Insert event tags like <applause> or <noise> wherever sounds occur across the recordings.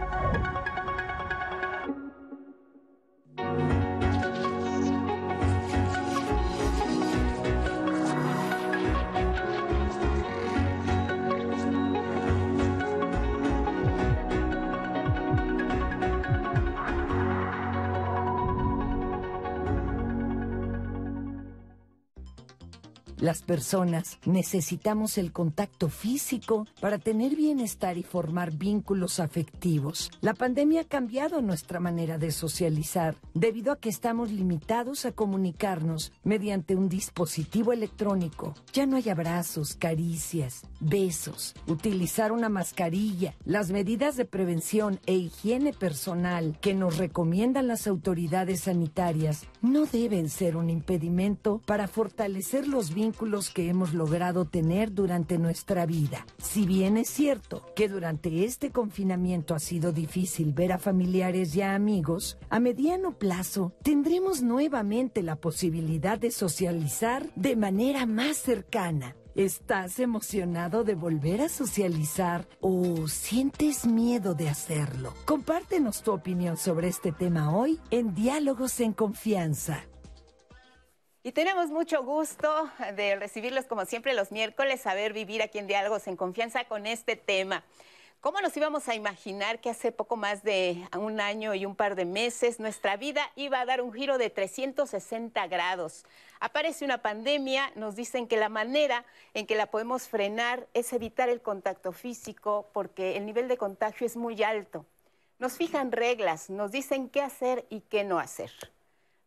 Thank you. Las personas necesitamos el contacto físico para tener bienestar y formar vínculos afectivos. La pandemia ha cambiado nuestra manera de socializar debido a que estamos limitados a comunicarnos mediante un dispositivo electrónico. Ya no hay abrazos, caricias, besos, utilizar una mascarilla, las medidas de prevención e higiene personal que nos recomiendan las autoridades sanitarias no deben ser un impedimento para fortalecer los vínculos que hemos logrado tener durante nuestra vida. Si bien es cierto que durante este confinamiento ha sido difícil ver a familiares y a amigos, a mediano plazo tendremos nuevamente la posibilidad de socializar de manera más cercana. ¿Estás emocionado de volver a socializar o sientes miedo de hacerlo? Compártenos tu opinión sobre este tema hoy en Diálogos en Confianza. Y tenemos mucho gusto de recibirlos como siempre los miércoles, saber vivir aquí en Diálogos en Confianza con este tema. ¿Cómo nos íbamos a imaginar que hace poco más de un año y un par de meses nuestra vida iba a dar un giro de 360 grados? Aparece una pandemia, nos dicen que la manera en que la podemos frenar es evitar el contacto físico porque el nivel de contagio es muy alto. Nos fijan reglas, nos dicen qué hacer y qué no hacer.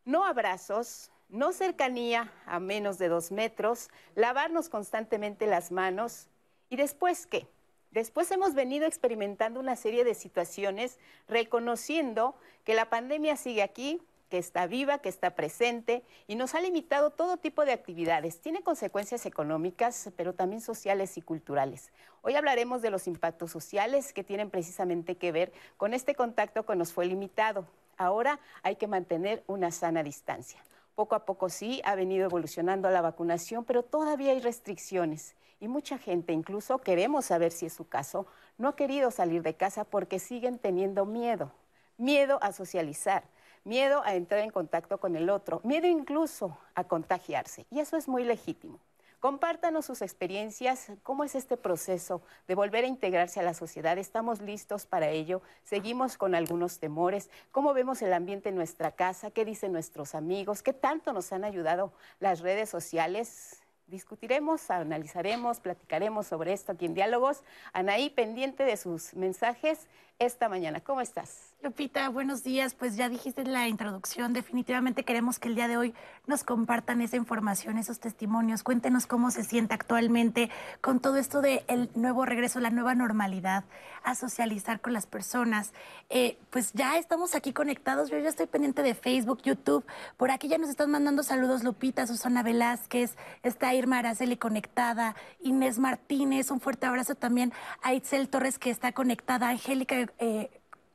No abrazos, no cercanía a menos de dos metros, lavarnos constantemente las manos y después qué? Después hemos venido experimentando una serie de situaciones reconociendo que la pandemia sigue aquí, que está viva, que está presente y nos ha limitado todo tipo de actividades. Tiene consecuencias económicas, pero también sociales y culturales. Hoy hablaremos de los impactos sociales que tienen precisamente que ver con este contacto que nos fue limitado. Ahora hay que mantener una sana distancia. Poco a poco sí ha venido evolucionando la vacunación, pero todavía hay restricciones. Y mucha gente, incluso queremos saber si es su caso, no ha querido salir de casa porque siguen teniendo miedo. Miedo a socializar, miedo a entrar en contacto con el otro, miedo incluso a contagiarse. Y eso es muy legítimo. Compártanos sus experiencias, cómo es este proceso de volver a integrarse a la sociedad. ¿Estamos listos para ello? ¿Seguimos con algunos temores? ¿Cómo vemos el ambiente en nuestra casa? ¿Qué dicen nuestros amigos? ¿Qué tanto nos han ayudado las redes sociales? Discutiremos, analizaremos, platicaremos sobre esto aquí en Diálogos. Anaí, pendiente de sus mensajes esta mañana. ¿Cómo estás? Lupita, buenos días. Pues ya dijiste en la introducción, definitivamente queremos que el día de hoy nos compartan esa información, esos testimonios. Cuéntenos cómo se siente actualmente con todo esto del nuevo regreso, la nueva normalidad, a socializar con las personas. Eh, pues ya estamos aquí conectados. Yo ya estoy pendiente de Facebook, YouTube. Por aquí ya nos están mandando saludos Lupita, Susana Velázquez, está Irma Araceli conectada, Inés Martínez, un fuerte abrazo también a Itzel Torres que está conectada, Angélica. Eh,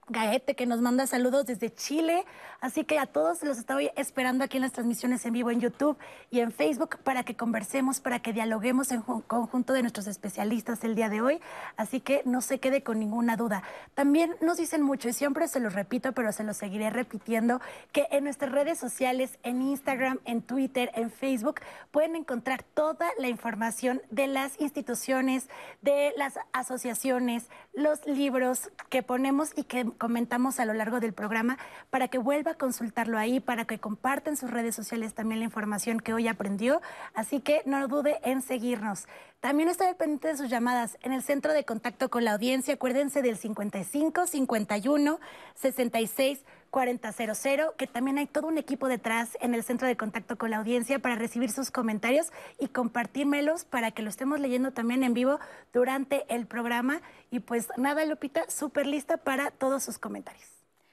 Gaete, que nos manda saludos desde Chile. Así que a todos los estoy esperando aquí en las transmisiones en vivo en YouTube y en Facebook para que conversemos, para que dialoguemos en conjunto de nuestros especialistas el día de hoy. Así que no se quede con ninguna duda. También nos dicen mucho, y siempre se los repito, pero se los seguiré repitiendo, que en nuestras redes sociales, en Instagram, en Twitter, en Facebook, pueden encontrar toda la información de las instituciones, de las asociaciones, los libros que ponemos y que comentamos a lo largo del programa para que vuelva a consultarlo ahí, para que compartan en sus redes sociales también la información que hoy aprendió. Así que no dude en seguirnos. También estoy pendiente de sus llamadas en el centro de contacto con la audiencia. Acuérdense del 55 51 66 4000, que también hay todo un equipo detrás en el centro de contacto con la audiencia para recibir sus comentarios y compartírmelos para que lo estemos leyendo también en vivo durante el programa. Y pues nada, Lupita, súper lista para todos sus comentarios.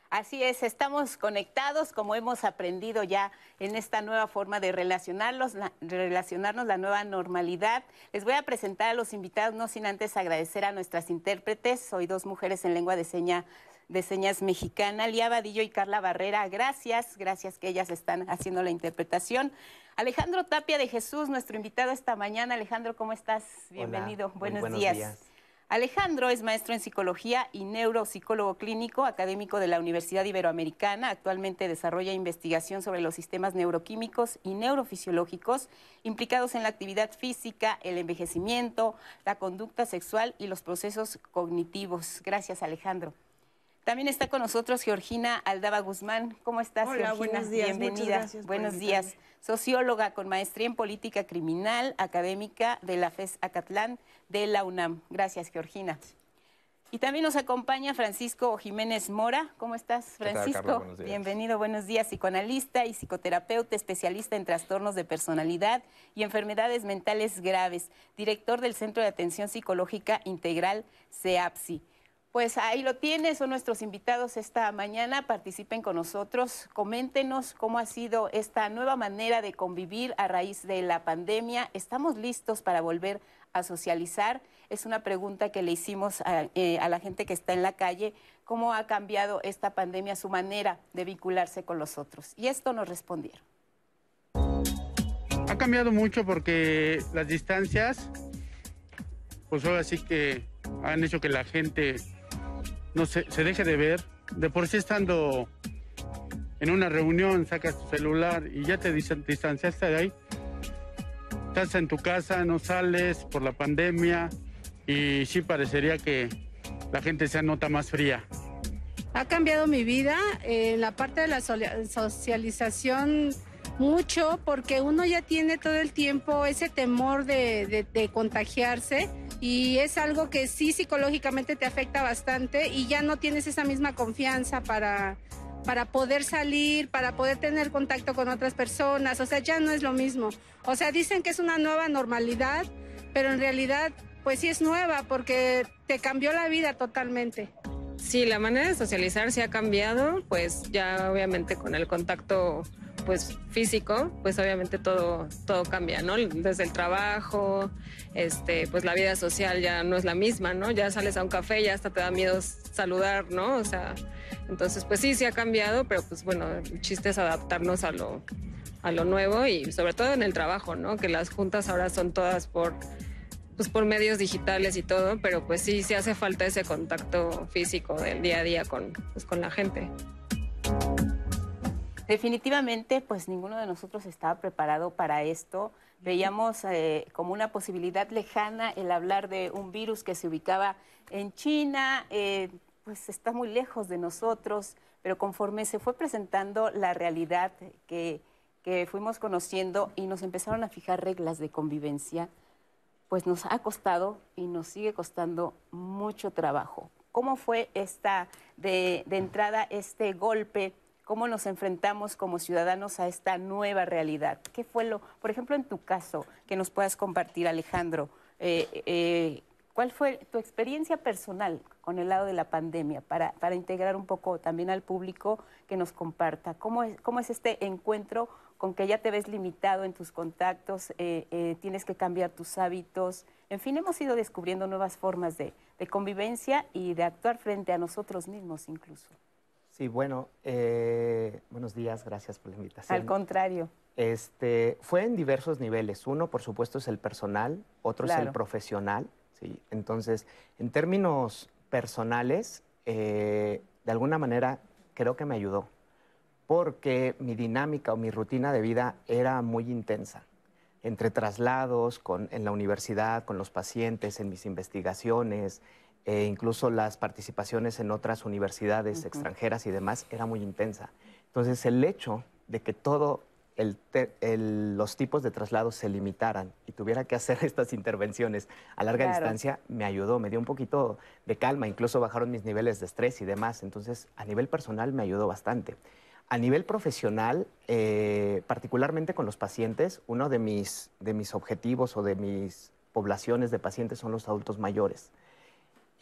Así es, estamos conectados como hemos aprendido ya en esta nueva forma de relacionarlos, relacionarnos, la nueva normalidad. Les voy a presentar a los invitados, no sin antes agradecer a nuestras intérpretes. Hoy dos mujeres en lengua de señas de señas mexicana, Lía Vadillo y Carla Barrera. Gracias, gracias que ellas están haciendo la interpretación. Alejandro Tapia de Jesús, nuestro invitado esta mañana. Alejandro, ¿cómo estás? Bienvenido. buenos, días. Alejandro es maestro en psicología y neuropsicólogo clínico, académico de la Universidad Iberoamericana. Actualmente desarrolla investigación sobre los sistemas neuroquímicos y neurofisiológicos implicados en la actividad física, el envejecimiento, la conducta sexual y los procesos cognitivos. Gracias, Alejandro. También está con nosotros Georgina Aldaba Guzmán. ¿Cómo estás, Hola, Buenos días. Bienvenida. buenos días. Socióloga con maestría en política criminal, académica de la FES Acatlán de la UNAM. Gracias, Georgina. Y también nos acompaña Francisco Jiménez Mora. ¿Cómo estás, Francisco? Bienvenido, buenos días. Psicoanalista y psicoterapeuta, especialista en trastornos de personalidad y enfermedades mentales graves, director del Centro de Atención Psicológica Integral, CEAPSI. Pues ahí lo tiene, son nuestros invitados esta mañana, participen con nosotros, coméntenos cómo ha sido esta nueva manera de convivir a raíz de la pandemia. ¿Estamos listos para volver a socializar? Es una pregunta que le hicimos a, eh, la gente que está en la calle, cómo ha cambiado esta pandemia su manera de vincularse con los otros. Y esto nos respondieron. Ha cambiado mucho porque las distancias, pues ahora sí que han hecho que la gente no se, se deje de ver. De por sí estando en una reunión, sacas tu celular y ya te distanciaste de ahí. Estás en tu casa, no sales por la pandemia y sí parecería que la gente se nota más fría. Ha cambiado mi vida en la parte de la socialización mucho porque uno ya tiene todo el tiempo ese temor de, de contagiarse y es algo que sí psicológicamente te afecta bastante y ya no tienes esa misma confianza para, para poder salir, para poder tener contacto con otras personas, o sea, ya no es lo mismo. O sea, dicen que es una nueva normalidad, pero en realidad pues sí es nueva porque te cambió la vida totalmente. Sí, la manera de socializar se ha cambiado, pues ya obviamente con el contacto pues físico, pues obviamente todo, todo cambia, ¿no? Desde el trabajo, este, pues la vida social ya no es la misma, ¿no? Ya sales a un café, ya hasta te da miedo saludar, ¿no? O sea, entonces pues sí, sí ha cambiado, pero pues bueno, el chiste es adaptarnos a lo, a lo nuevo y sobre todo en el trabajo, ¿no? Que las juntas ahora son todas por pues por medios digitales y todo, pero pues sí, sí hace falta ese contacto físico del día a día con, pues, con la gente. Definitivamente, pues ninguno de nosotros estaba preparado para esto. Veíamos eh, como una posibilidad lejana el hablar de un virus que se ubicaba en China, eh, pues está muy lejos de nosotros, pero conforme se fue presentando la realidad que, que fuimos conociendo y nos empezaron a fijar reglas de convivencia, pues nos ha costado y nos sigue costando mucho trabajo. ¿Cómo fue esta de, de entrada este golpe? Cómo nos enfrentamos como ciudadanos a esta nueva realidad. ¿Qué fue lo, por ejemplo, en tu caso, que nos puedas compartir, Alejandro? Eh, eh, ¿Cuál fue tu experiencia personal con el lado de la pandemia para, integrar un poco también al público que nos comparta? ¿Cómo es, cómo es este encuentro con que ya te ves limitado en tus contactos, eh, tienes que cambiar tus hábitos? En fin, hemos ido descubriendo nuevas formas de convivencia y de actuar frente a nosotros mismos incluso. Sí, bueno, eh, buenos días, gracias por la invitación. Al contrario. Este, fue en diversos niveles. Uno, por supuesto, es el personal, otro es el profesional. ¿sí? Entonces, en términos personales, eh, de alguna manera creo que me ayudó, porque mi dinámica o mi rutina de vida era muy intensa. Entre traslados con, en la universidad, con los pacientes, en mis investigaciones, e incluso las participaciones en otras universidades extranjeras y demás era muy intensa. Entonces el hecho de que todos los tipos de traslados se limitaran y tuviera que hacer <laughs> estas intervenciones a larga distancia me ayudó, me dio un poquito de calma, incluso bajaron mis niveles de estrés y demás. Entonces a nivel personal me ayudó bastante. A nivel profesional, eh, particularmente con los pacientes, uno de mis, de mis objetivos o de mis poblaciones de pacientes son los adultos mayores.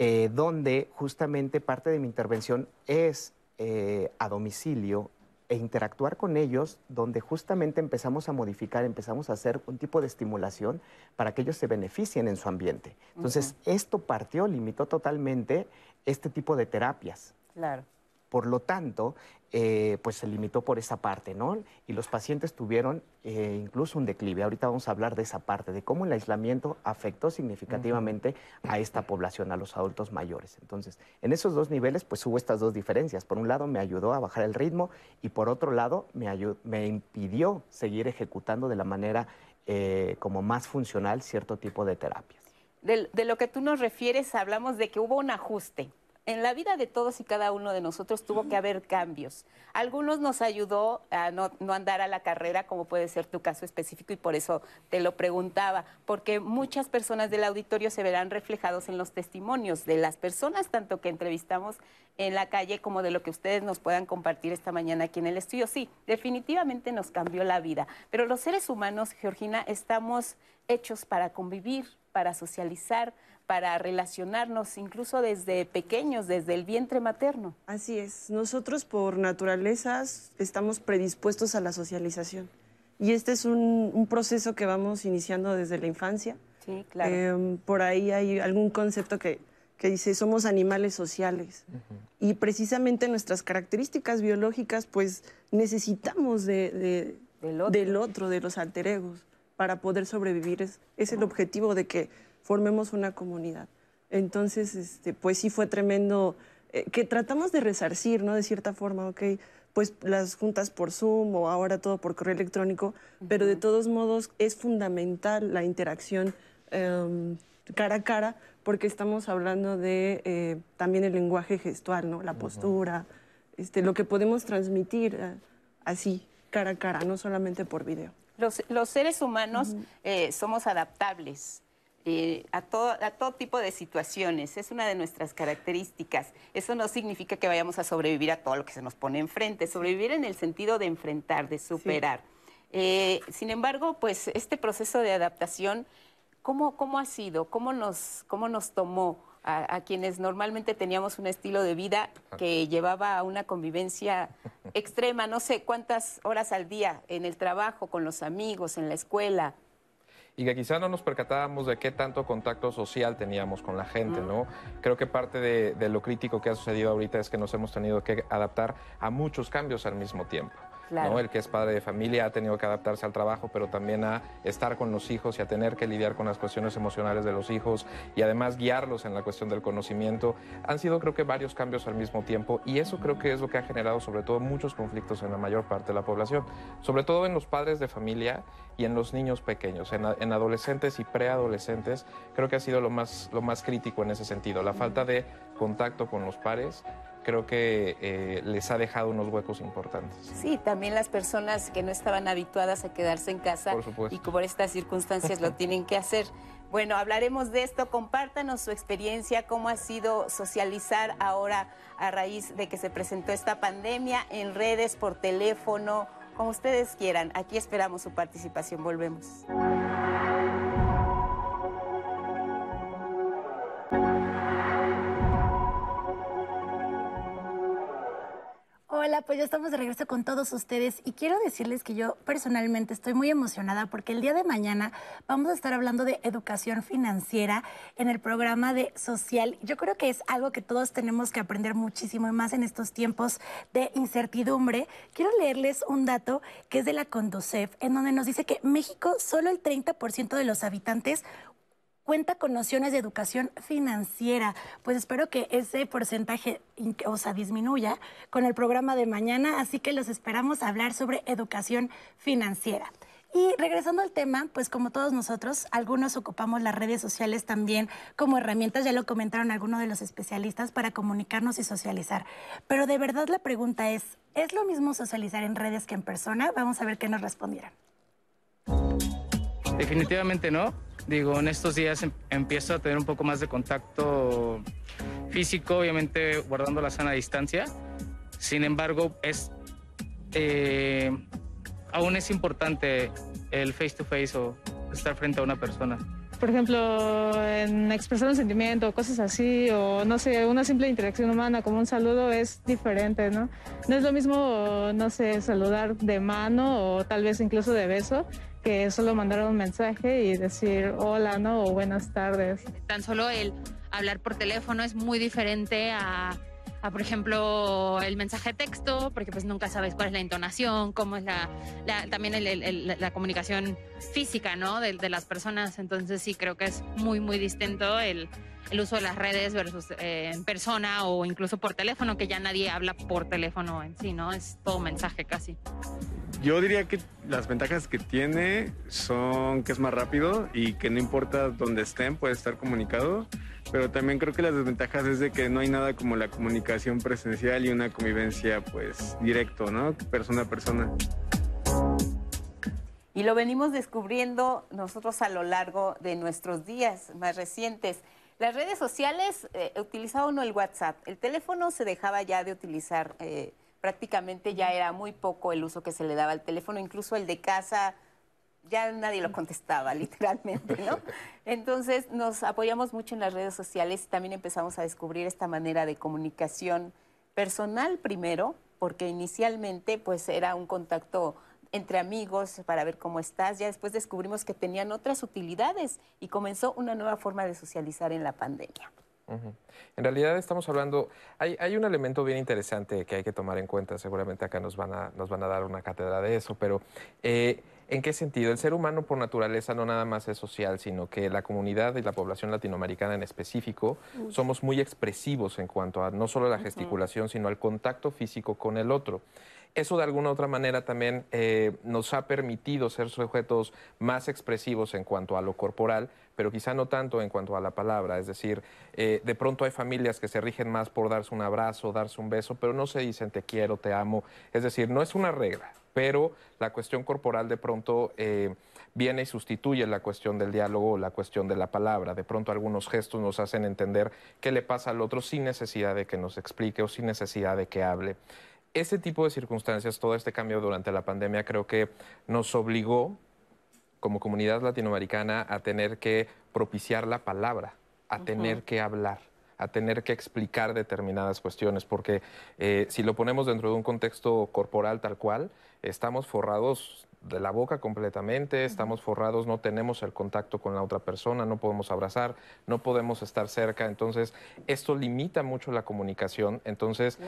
Eh, donde justamente parte de mi intervención es eh, a domicilio e interactuar con ellos, donde justamente empezamos a modificar, empezamos a hacer un tipo de estimulación para que ellos se beneficien en su ambiente. Entonces, esto partió, limitó totalmente este tipo de terapias. Claro. Por lo tanto, eh, pues se limitó por esa parte, ¿no? Y los pacientes tuvieron eh, incluso un declive. Ahorita vamos a hablar de esa parte, de cómo el aislamiento afectó significativamente a esta población, a los adultos mayores. Entonces, en esos dos niveles, pues hubo estas dos diferencias. Por un lado, me ayudó a bajar el ritmo y por otro lado, me, me impidió seguir ejecutando de la manera eh, como más funcional cierto tipo de terapias. de lo que tú nos refieres, hablamos de que hubo un ajuste en la vida de todos y cada uno de nosotros tuvo que haber cambios. Algunos nos ayudó a no, andar a la carrera, como puede ser tu caso específico, y por eso te lo preguntaba, porque muchas personas del auditorio se verán reflejados en los testimonios de las personas, tanto que entrevistamos en la calle como de lo que ustedes nos puedan compartir esta mañana aquí en el estudio. Sí, definitivamente nos cambió la vida, pero los seres humanos, Georgina, estamos hechos para convivir, para socializar, para relacionarnos incluso desde pequeños, desde el vientre materno. Así es, nosotros por naturaleza estamos predispuestos a la socialización y este es un, proceso que vamos iniciando desde la infancia. Sí, claro. Em, por ahí hay algún concepto que, dice somos animales sociales y precisamente nuestras características biológicas pues necesitamos de, del, otro. de los alter para poder sobrevivir. Es, es el objetivo de que formemos una comunidad. Entonces, este, pues sí fue tremendo, eh, que tratamos de resarcir, ¿no? De cierta forma, ok, pues las juntas por Zoom o ahora todo por correo electrónico, pero de todos modos es fundamental la interacción em, cara a cara porque estamos hablando de eh, también el lenguaje gestual, ¿no? La postura, este, lo que podemos transmitir eh, así, cara a cara, no solamente por video. Los, seres humanos somos adaptables. Eh, a, todo, a todo tipo de situaciones. Es una de nuestras características. Eso no significa que vayamos a sobrevivir a todo lo que se nos pone enfrente. Sobrevivir en el sentido de enfrentar, de superar. Eh, sin embargo, pues este proceso de adaptación, ¿cómo, cómo ha sido? ¿Cómo nos, cómo nos tomó? A, quienes normalmente teníamos un estilo de vida que llevaba a una convivencia <laughs> extrema, no sé cuántas horas al día en el trabajo, con los amigos, en la escuela, y que quizá no nos percatábamos de qué tanto contacto social teníamos con la gente, ¿no? Creo que parte de, lo crítico que ha sucedido ahorita es que nos hemos tenido que adaptar a muchos cambios al mismo tiempo. El que es padre de familia ha tenido que adaptarse al trabajo, pero también a estar con los hijos y a tener que lidiar con las cuestiones emocionales de los hijos y además guiarlos en la cuestión del conocimiento. Han sido creo que varios cambios al mismo tiempo y eso creo que es lo que ha generado sobre todo muchos conflictos en la mayor parte de la población, sobre todo en los padres de familia y en los niños pequeños, en, en adolescentes y preadolescentes, creo que ha sido lo más, lo más crítico en ese sentido, la falta de contacto con los pares creo que eh, les ha dejado unos huecos importantes. Sí, también las personas que no estaban habituadas a quedarse en casa y que por estas circunstancias lo tienen que hacer. Bueno, hablaremos de esto. Compártanos su experiencia, cómo ha sido socializar ahora a raíz de que se presentó esta pandemia en redes, por teléfono, como ustedes quieran. Aquí esperamos su participación. Volvemos. Hola, pues ya estamos de regreso con todos ustedes y quiero decirles que yo personalmente estoy muy emocionada porque el día de mañana vamos a estar hablando de educación financiera en el programa de social. Yo creo que es algo que todos tenemos que aprender muchísimo y más en estos tiempos de incertidumbre. Quiero leerles un dato que es de la Conducef, en donde nos dice que México solo el 30% de los habitantes cuenta con nociones de educación financiera. Pues espero que ese porcentaje o sea, disminuya con el programa de mañana, así que los esperamos a hablar sobre educación financiera. Y regresando al tema, pues como todos nosotros, algunos ocupamos las redes sociales también como herramientas, ya lo comentaron algunos de los especialistas, para comunicarnos y socializar. Pero de verdad la pregunta es, ¿es lo mismo socializar en redes que en persona? Vamos a ver qué nos respondieron. Definitivamente no. Digo, en estos días em, empiezo a tener un poco más de contacto físico, obviamente guardando la sana distancia. Sin embargo, es eh, aún es importante el face to face o estar frente a una persona. Por ejemplo, en expresar un sentimiento, cosas así, o no sé, una simple interacción humana como un saludo es diferente, ¿no? No es lo mismo, no sé, saludar de mano o tal vez incluso de beso, que solo mandar un mensaje y decir hola, ¿no? O buenas tardes. Tan solo el hablar por teléfono es muy diferente a, a, por ejemplo, el mensaje texto, porque pues nunca sabes cuál es la entonación, cómo es la, también la comunicación física, ¿no? De, de, las personas. Entonces sí creo que es muy, muy distinto el, el uso de las redes versus eh, en persona o incluso por teléfono, que ya nadie habla por teléfono en sí, ¿no? Es todo mensaje casi. Yo diría que las ventajas que tiene son que es más rápido y que no importa dónde estén, puede estar comunicado. Pero también creo que las desventajas es de que no hay nada como la comunicación presencial y una convivencia pues directo, ¿no? Persona a persona. Y lo venimos descubriendo nosotros a lo largo de nuestros días más recientes. Las redes sociales, eh, utilizaba uno el WhatsApp. El teléfono se dejaba ya de utilizar. Eh, prácticamente ya era muy poco el uso que se le daba al teléfono. Incluso el de casa, ya nadie lo contestaba, <laughs> literalmente, ¿no? Entonces nos apoyamos mucho en las redes sociales y también empezamos a descubrir esta manera de comunicación personal primero, porque inicialmente pues era un contacto entre amigos para ver cómo estás. Ya después descubrimos que tenían otras utilidades y comenzó una nueva forma de socializar en la pandemia. En realidad estamos hablando, hay, hay, un elemento bien interesante que hay que tomar en cuenta, seguramente acá nos van a, nos van a dar una cátedra de eso, pero eh, ¿en qué sentido? El ser humano por naturaleza no nada más es social, sino que la comunidad y la población latinoamericana en específico somos muy expresivos en cuanto a no solo la gesticulación, sino al contacto físico con el otro. Eso de alguna u otra manera también eh, nos ha permitido ser sujetos más expresivos en cuanto a lo corporal, pero quizá no tanto en cuanto a la palabra. Es decir, eh, de pronto hay familias que se rigen más por darse un abrazo, darse un beso, pero no se dicen te quiero, te amo. Es decir, no es una regla, pero la cuestión corporal de pronto eh, viene y sustituye la cuestión del diálogo o la cuestión de la palabra. De pronto algunos gestos nos hacen entender qué le pasa al otro sin necesidad de que nos explique o sin necesidad de que hable ese tipo de circunstancias, todo este cambio durante la pandemia, creo que nos obligó como comunidad latinoamericana a tener que propiciar la palabra, a tener que hablar a tener que explicar determinadas cuestiones, porque eh, si lo ponemos dentro de un contexto corporal tal cual, estamos forrados de la boca completamente, estamos forrados, no tenemos el contacto con la otra persona, no podemos abrazar, no podemos estar cerca, entonces esto limita mucho la comunicación, entonces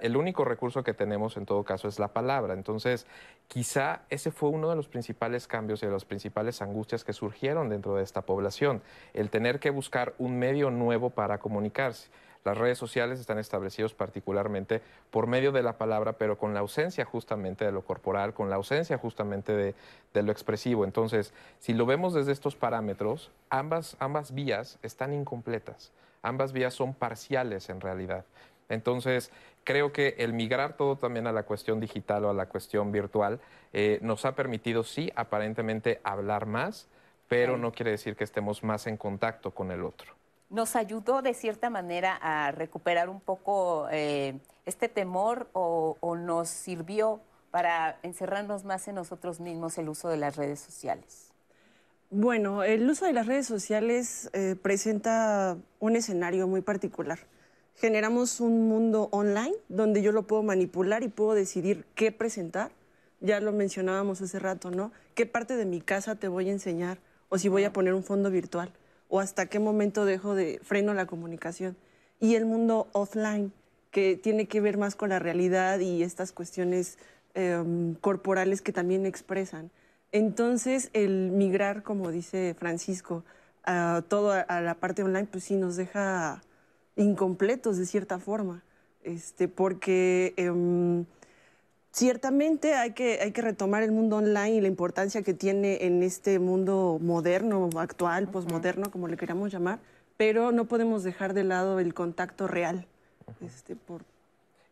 el único recurso que tenemos en todo caso es la palabra, entonces quizá ese fue uno de los principales cambios y de las principales angustias que surgieron dentro de esta población, el tener que buscar un medio nuevo para comunicarse. Las redes sociales están establecidos particularmente por medio de la palabra, pero con la ausencia justamente de lo corporal, con la ausencia justamente de, lo expresivo. Entonces, si lo vemos desde estos parámetros, ambas, ambas vías están incompletas, ambas vías son parciales en realidad. Entonces, creo que el migrar todo también a la cuestión digital o a la cuestión virtual eh, nos ha permitido, sí, aparentemente hablar más, pero no quiere decir que estemos más en contacto con el otro nos ayudó de cierta manera a recuperar un poco eh, este temor o, nos sirvió para encerrarnos más en nosotros mismos el uso de las redes sociales? Bueno, el uso de las redes sociales eh, presenta un escenario muy particular. Generamos un mundo online donde yo lo puedo manipular y puedo decidir qué presentar. Ya lo mencionábamos hace rato, ¿no? ¿Qué parte de mi casa te voy a enseñar? O si voy a poner un fondo virtual o hasta qué momento dejo de freno la comunicación. Y el mundo offline, que tiene que ver más con la realidad y estas cuestiones em, corporales que también expresan. Entonces, el migrar, como dice Francisco, a todo a, la parte online, pues sí nos deja incompletos de cierta forma, este, porque em, Ciertamente hay que, hay que retomar el mundo online y la importancia que tiene en este mundo moderno, actual, posmoderno, como le queramos llamar, pero no podemos dejar de lado el contacto real. Este, por...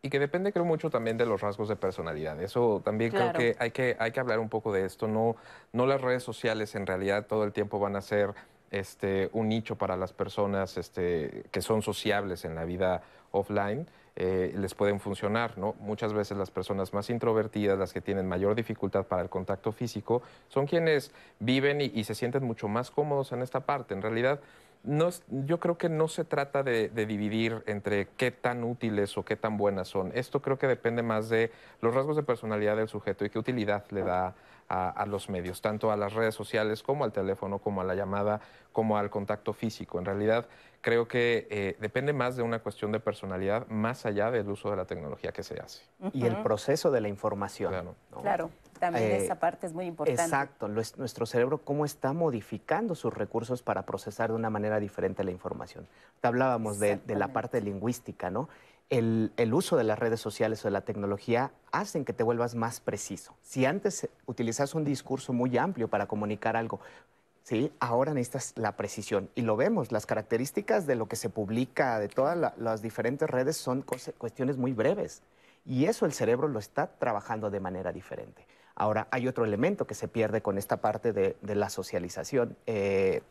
Y que depende, creo, mucho también de los rasgos de personalidad. Eso también creo que hay, que hay que hablar un poco de esto. No, no las redes sociales en realidad todo el tiempo van a ser este, un nicho para las personas este, que son sociables en la vida offline eh, les pueden funcionar. ¿no? Muchas veces las personas más introvertidas, las que tienen mayor dificultad para el contacto físico, son quienes viven y, se sienten mucho más cómodos en esta parte. En realidad, no yo creo que no se trata de, dividir entre qué tan útiles o qué tan buenas son. Esto creo que depende más de los rasgos de personalidad del sujeto y qué utilidad le da a, los medios, tanto a las redes sociales como al teléfono, como a la llamada, como al contacto físico. En realidad, creo que eh, depende más de una cuestión de personalidad, más allá del uso de la tecnología que se hace. Y el proceso de la información. Claro. también eh, esa parte es muy importante. Exacto, nuestro cerebro cómo está modificando sus recursos para procesar de una manera diferente la información. Te hablábamos de, de la parte lingüística, ¿no? el, uso de las redes sociales o de la tecnología hacen que te vuelvas más preciso. Si antes utilizas un discurso muy amplio para comunicar algo, ¿sí? ahora necesitas la precisión. Y lo vemos, las características de lo que se publica de todas las diferentes redes son cuestiones muy breves. Y eso el cerebro lo está trabajando de manera diferente. Ahora, hay otro elemento que se pierde con esta parte de, la socialización eh,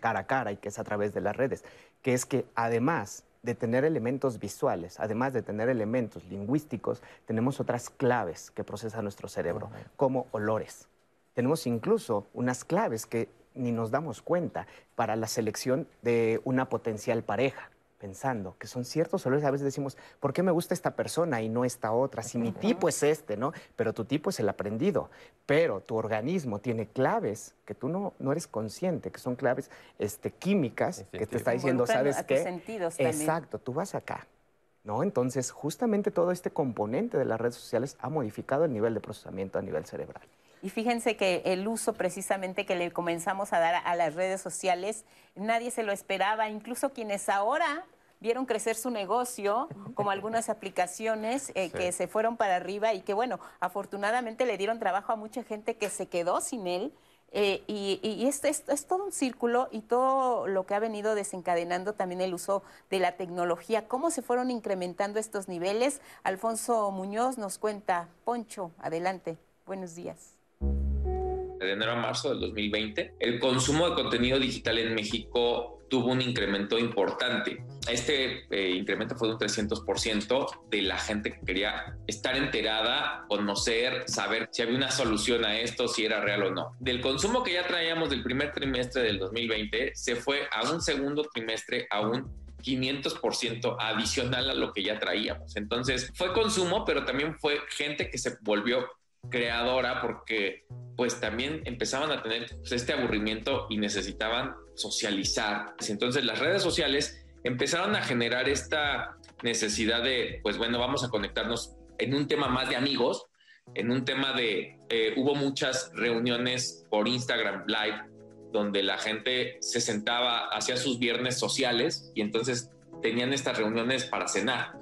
cara a cara y que es a través de las redes, que es que además de tener elementos visuales, además de tener elementos lingüísticos, tenemos otras claves que procesa nuestro cerebro, como olores. Tenemos incluso unas claves que ni nos damos cuenta para la selección de una potencial pareja pensando que son ciertos olores. A veces decimos, ¿por qué me gusta esta persona y no esta otra? Si mi tipo es este, ¿no? Pero tu tipo es el aprendido. Pero tu organismo tiene claves que tú no, no eres consciente, que son claves este, químicas que te está diciendo, ¿sabes qué? Exacto, tú vas acá. ¿No? Entonces, justamente todo este componente de las redes sociales ha modificado el nivel de procesamiento a nivel cerebral. Y fíjense que el uso precisamente que le comenzamos a dar a las redes sociales, nadie se lo esperaba, incluso quienes ahora vieron crecer su negocio, como algunas aplicaciones eh, que se fueron para arriba y que, bueno, afortunadamente le dieron trabajo a mucha gente que se quedó sin él. Eh, y, esto, es todo un círculo y todo lo que ha venido desencadenando también el uso de la tecnología. ¿Cómo se fueron incrementando estos niveles? Alfonso Muñoz nos cuenta. Poncho, adelante. Buenos días de enero a marzo del 2020, el consumo de contenido digital en México tuvo un incremento importante. Este eh, incremento fue de un 300% de la gente que quería estar enterada, conocer, saber si había una solución a esto, si era real o no. Del consumo que ya traíamos del primer trimestre del 2020, se fue a un segundo trimestre a un 500% adicional a lo que ya traíamos. Entonces fue consumo, pero también fue gente que se volvió creadora porque pues también empezaban a tener pues, este aburrimiento y necesitaban socializar. Entonces las redes sociales empezaron a generar esta necesidad de, pues bueno, vamos a conectarnos en un tema más de amigos, en un tema de, eh, hubo muchas reuniones por Instagram Live donde la gente se sentaba, hacía sus viernes sociales y entonces tenían estas reuniones para cenar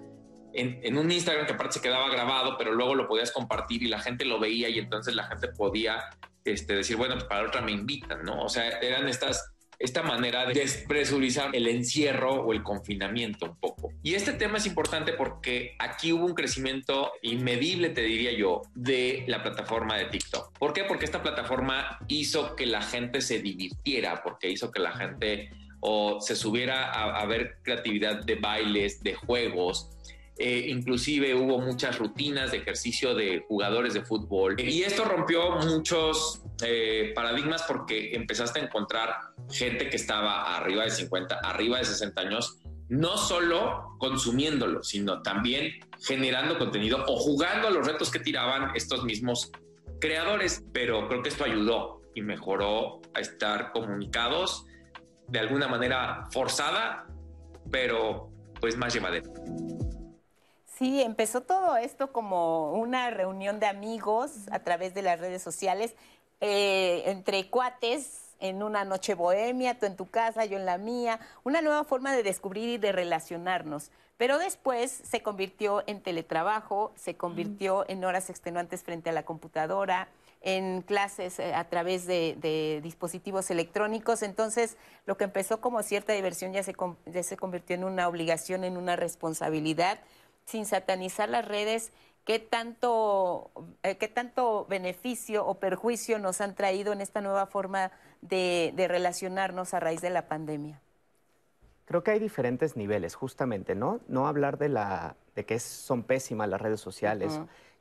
en, un Instagram que aparte se quedaba grabado, pero luego lo podías compartir y la gente lo veía y entonces la gente podía este, decir, bueno, pues para otra me invitan, ¿no? O sea, eran estas esta manera de despresurizar el encierro o el confinamiento un poco. Y este tema es importante porque aquí hubo un crecimiento inmedible, te diría yo, de la plataforma de TikTok. ¿Por qué? Porque esta plataforma hizo que la gente se divirtiera, porque hizo que la gente o se subiera a ver creatividad de bailes, de juegos, eh, inclusive hubo muchas rutinas de ejercicio de jugadores de fútbol. Y esto rompió muchos eh, paradigmas porque empezaste a encontrar gente que estaba arriba de 50, arriba de 60 años, no solo consumiéndolo, sino también generando contenido o jugando a los retos que tiraban estos mismos creadores. Pero creo que esto ayudó y mejoró a estar comunicados de alguna manera forzada, pero pues más llevadera. Sí, empezó todo esto como una reunión de amigos a través de las redes sociales, eh, entre cuates en una noche bohemia, tú en tu casa, yo en la mía, una nueva forma de descubrir y de relacionarnos. Pero después se convirtió en teletrabajo, se convirtió en horas extenuantes frente a la computadora, en clases eh, a través de, dispositivos electrónicos. Entonces, lo que empezó como cierta diversión ya se, ya se convirtió en una obligación, en una responsabilidad sin satanizar las redes, ¿qué tanto, eh, qué tanto beneficio o perjuicio nos han traído en esta nueva forma de, relacionarnos a raíz de la pandemia? Creo que hay diferentes niveles, justamente, ¿no? No hablar de, la, de que son pésimas las redes sociales.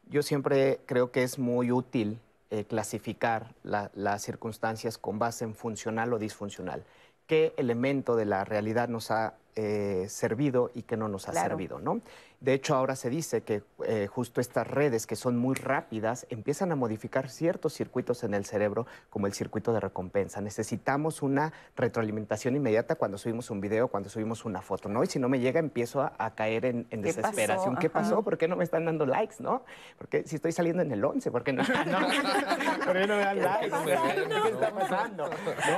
Yo siempre creo que es muy útil eh, clasificar las circunstancias con base en funcional o disfuncional. ¿Qué elemento de la realidad nos ha eh, servido y qué no nos ha servido, ¿no? De hecho, ahora se dice que eh, justo estas redes que son muy rápidas empiezan a modificar ciertos circuitos en el cerebro, como el circuito de recompensa. Necesitamos una retroalimentación inmediata cuando subimos un video, cuando subimos una foto, ¿no? Y si no me llega, empiezo a, caer en, desesperación. ¿Qué pasó? ¿Por qué no me están dando likes, no? Porque si estoy saliendo en el 11, ¿por qué <laughs> <laughs> no? ¿Por qué no me dan likes? ¿Qué está pasando?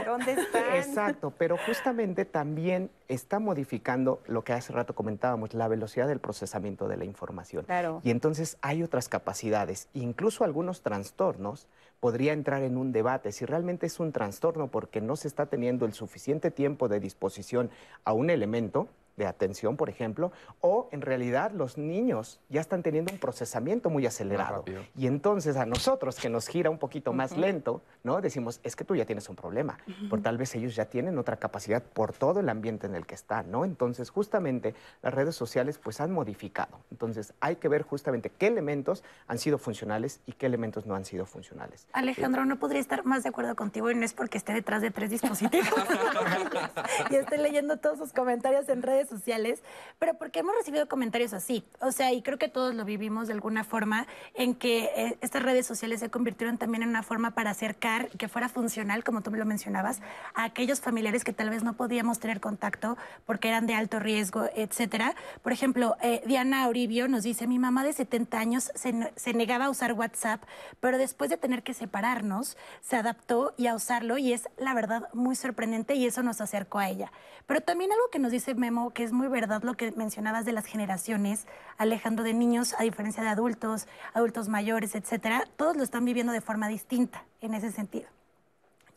¿Dónde están? Exacto, pero justamente también está modificando lo que hace rato comentábamos, la velocidad del procesamiento de la información. Claro. Y entonces hay otras capacidades, incluso algunos trastornos podría entrar en un debate si realmente es un trastorno porque no se está teniendo el suficiente tiempo de disposición a un elemento de atención, por ejemplo, o en realidad los niños ya están teniendo un procesamiento muy acelerado. y entonces a nosotros, que nos gira un poquito más lento, ¿no? Decimos, es que tú ya tienes un problema, por tal vez ellos ya tienen otra capacidad por todo el ambiente en el que están, ¿no? Entonces, justamente las redes sociales pues han modificado. Entonces, hay que ver justamente qué elementos han sido funcionales y qué elementos no han sido funcionales. Alejandro, no podría estar más de acuerdo contigo y no es porque esté detrás de tres dispositivos <laughs> y esté leyendo todos sus comentarios en redes sociales, pero porque hemos recibido comentarios así. O sea, y creo que todos lo vivimos de alguna forma, en que eh, estas redes sociales se convirtieron también en una forma para acercar, que fuera funcional, como tú me lo mencionabas, a aquellos familiares que tal vez no podíamos tener contacto porque eran de alto riesgo, etcétera. Por ejemplo, eh, Diana Oribio nos dice, mi mamá de 70 años se, se negaba a usar WhatsApp, pero después de tener que separarnos, se adaptó y a usarlo y es, la verdad, muy sorprendente y eso nos acercó a ella. Pero también algo que nos dice Memo, que es muy verdad lo que mencionabas de las generaciones, alejando de niños a diferencia de adultos, adultos mayores, etcétera, todos lo están viviendo de forma distinta en ese sentido.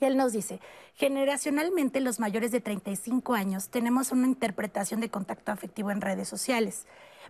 Y él nos dice, generacionalmente los mayores de 35 años tenemos una interpretación de contacto afectivo en redes sociales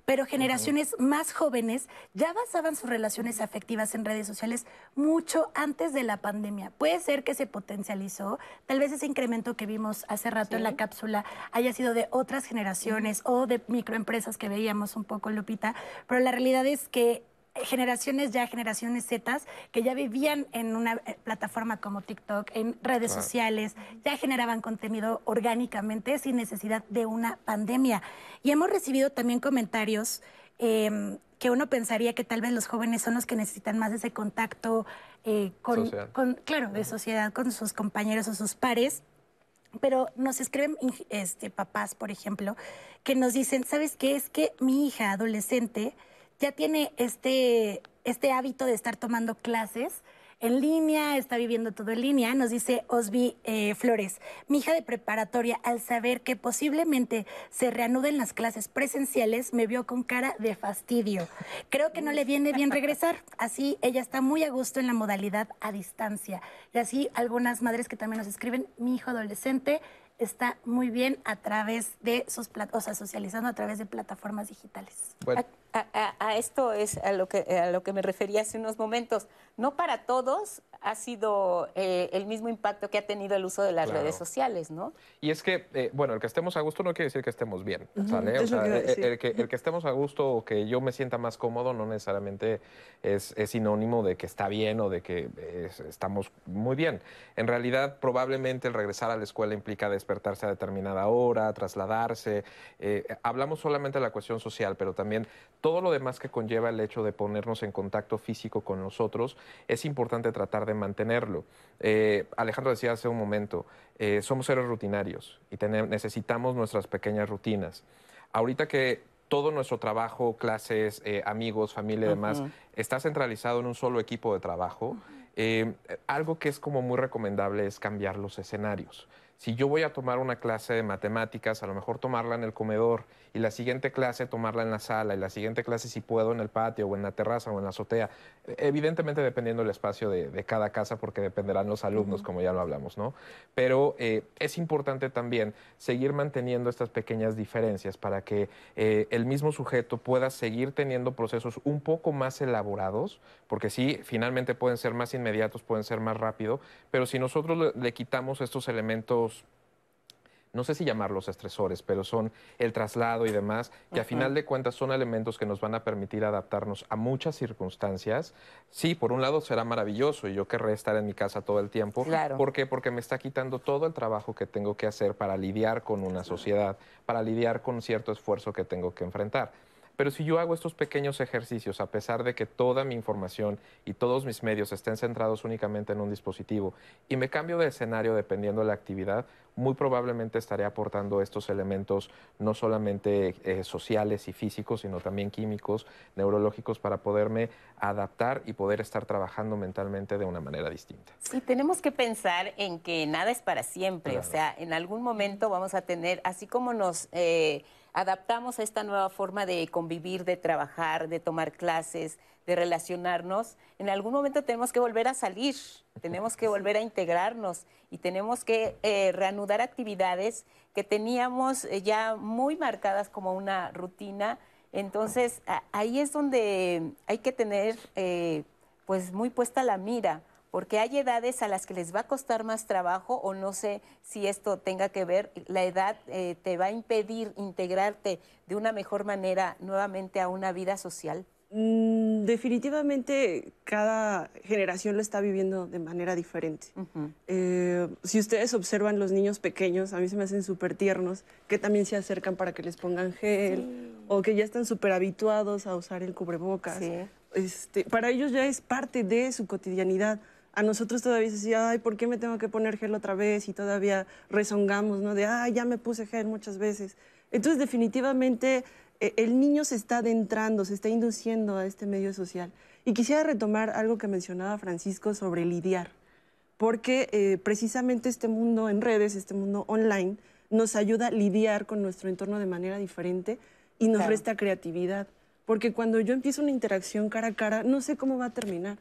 pero generaciones más jóvenes ya basaban sus relaciones afectivas en redes sociales mucho antes de la pandemia. Puede ser que se potencializó, tal vez ese incremento que vimos hace rato en la cápsula haya sido de otras generaciones o de microempresas que veíamos un poco, Lupita, pero la realidad es que generaciones ya, generaciones Z, que ya vivían en una eh, plataforma como TikTok, en redes sociales, ya generaban contenido orgánicamente sin necesidad de una pandemia. Y hemos recibido también comentarios em, que uno pensaría que tal vez los jóvenes son los que necesitan más ese contacto eh, con, con, claro, de sociedad, con sus compañeros o sus pares. Pero nos escriben este, papás, por ejemplo, que nos dicen, ¿sabes qué? Es que mi hija adolescente ya tiene este, este hábito de estar tomando clases en línea, está viviendo todo en línea, nos dice Osby eh, Flores. Mi hija de preparatoria, al saber que posiblemente se reanuden las clases presenciales, me vio con cara de fastidio. Creo que no le viene bien regresar. Así ella está muy a gusto en la modalidad a distancia. Y así algunas madres que también nos escriben, mi hijo adolescente está muy bien a través de sus, o sea, socializando a través de plataformas digitales. A, esto es a lo, que, a lo que me refería hace unos momentos. No para todos ha sido eh, el mismo impacto que ha tenido el uso de las redes sociales, ¿no? Y es que, eh, bueno, el que estemos a gusto no quiere decir que estemos bien, ¿sale? O sea, eh, el, que, el, que, estemos a gusto o que yo me sienta más cómodo no necesariamente es, es sinónimo de que está bien o de que estamos muy bien. En realidad, probablemente el regresar a la escuela implica despertarse a determinada hora, trasladarse. hablamos solamente de la cuestión social, pero también todo lo demás que conlleva el hecho de ponernos en contacto físico con nosotros, es importante tratar de mantenerlo. Eh, Alejandro decía hace un momento, eh, somos seres rutinarios y necesitamos nuestras pequeñas rutinas. Ahorita que todo nuestro trabajo, clases, eh, amigos, familia y demás, está centralizado en un solo equipo de trabajo, algo que es como muy recomendable es cambiar los escenarios. Si yo voy a tomar una clase de matemáticas, a lo mejor tomarla en el comedor y la siguiente clase tomarla en la sala y la siguiente clase si puedo en el patio o en la terraza o en la azotea. Evidentemente dependiendo del espacio de, cada casa porque dependerán los alumnos, como ya lo hablamos, ¿no? Pero eh, es importante también seguir manteniendo estas pequeñas diferencias para que eh, el mismo sujeto pueda seguir teniendo procesos un poco más elaborados, porque sí, finalmente pueden ser más inmediatos, pueden ser más rápido, pero si nosotros le quitamos estos elementos no sé si llamarlos estresores, pero son el traslado y demás, que a final de cuentas son elementos que nos van a permitir adaptarnos a muchas circunstancias. Sí, por un lado será maravilloso y yo querré estar en mi casa todo el tiempo. Claro. ¿Por qué? Porque me está quitando todo el trabajo que tengo que hacer para lidiar con una sociedad, para lidiar con cierto esfuerzo que tengo que enfrentar. Pero si yo hago estos pequeños ejercicios, a pesar de que toda mi información y todos mis medios estén centrados únicamente en un dispositivo, y me cambio de escenario dependiendo de la actividad, muy probablemente estaré aportando estos elementos no solamente eh, sociales y físicos, sino también químicos, neurológicos, para poderme adaptar y poder estar trabajando mentalmente de una manera distinta. Sí, tenemos que pensar en que nada es para siempre, o sea, en algún momento vamos a tener, así como nos... Eh, adaptamos a esta nueva forma de convivir, de trabajar, de tomar clases, de relacionarnos, en algún momento tenemos que volver a salir, <laughs> tenemos que volver a integrarnos y tenemos que eh, reanudar actividades que teníamos eh, ya muy marcadas como una rutina. Entonces, ahí es donde hay que tener eh, pues muy puesta la mira porque hay edades a las que les va a costar más trabajo o no sé si esto tenga que ver, la edad eh, te va a impedir integrarte de una mejor manera nuevamente a una vida social. Mm, definitivamente cada generación lo está viviendo de manera diferente. Eh, si ustedes observan los niños pequeños, a mí se me hacen súper tiernos, que también se acercan para que les pongan gel o que ya están súper habituados a usar el cubrebocas. Este, para ellos ya es parte de su cotidianidad a nosotros todavía se decía, ay, ¿por qué me tengo que poner gel otra vez? Y todavía rezongamos, ¿no? De, ay, ya me puse gel muchas veces. Entonces, definitivamente, e, el niño se está adentrando, se está induciendo a este medio social. Y quisiera retomar algo que mencionaba Francisco sobre lidiar, porque eh, precisamente este mundo en redes, este mundo online, nos ayuda a lidiar con nuestro entorno de manera diferente y nos resta creatividad. Porque cuando yo empiezo una interacción cara a cara, no sé cómo va a terminar.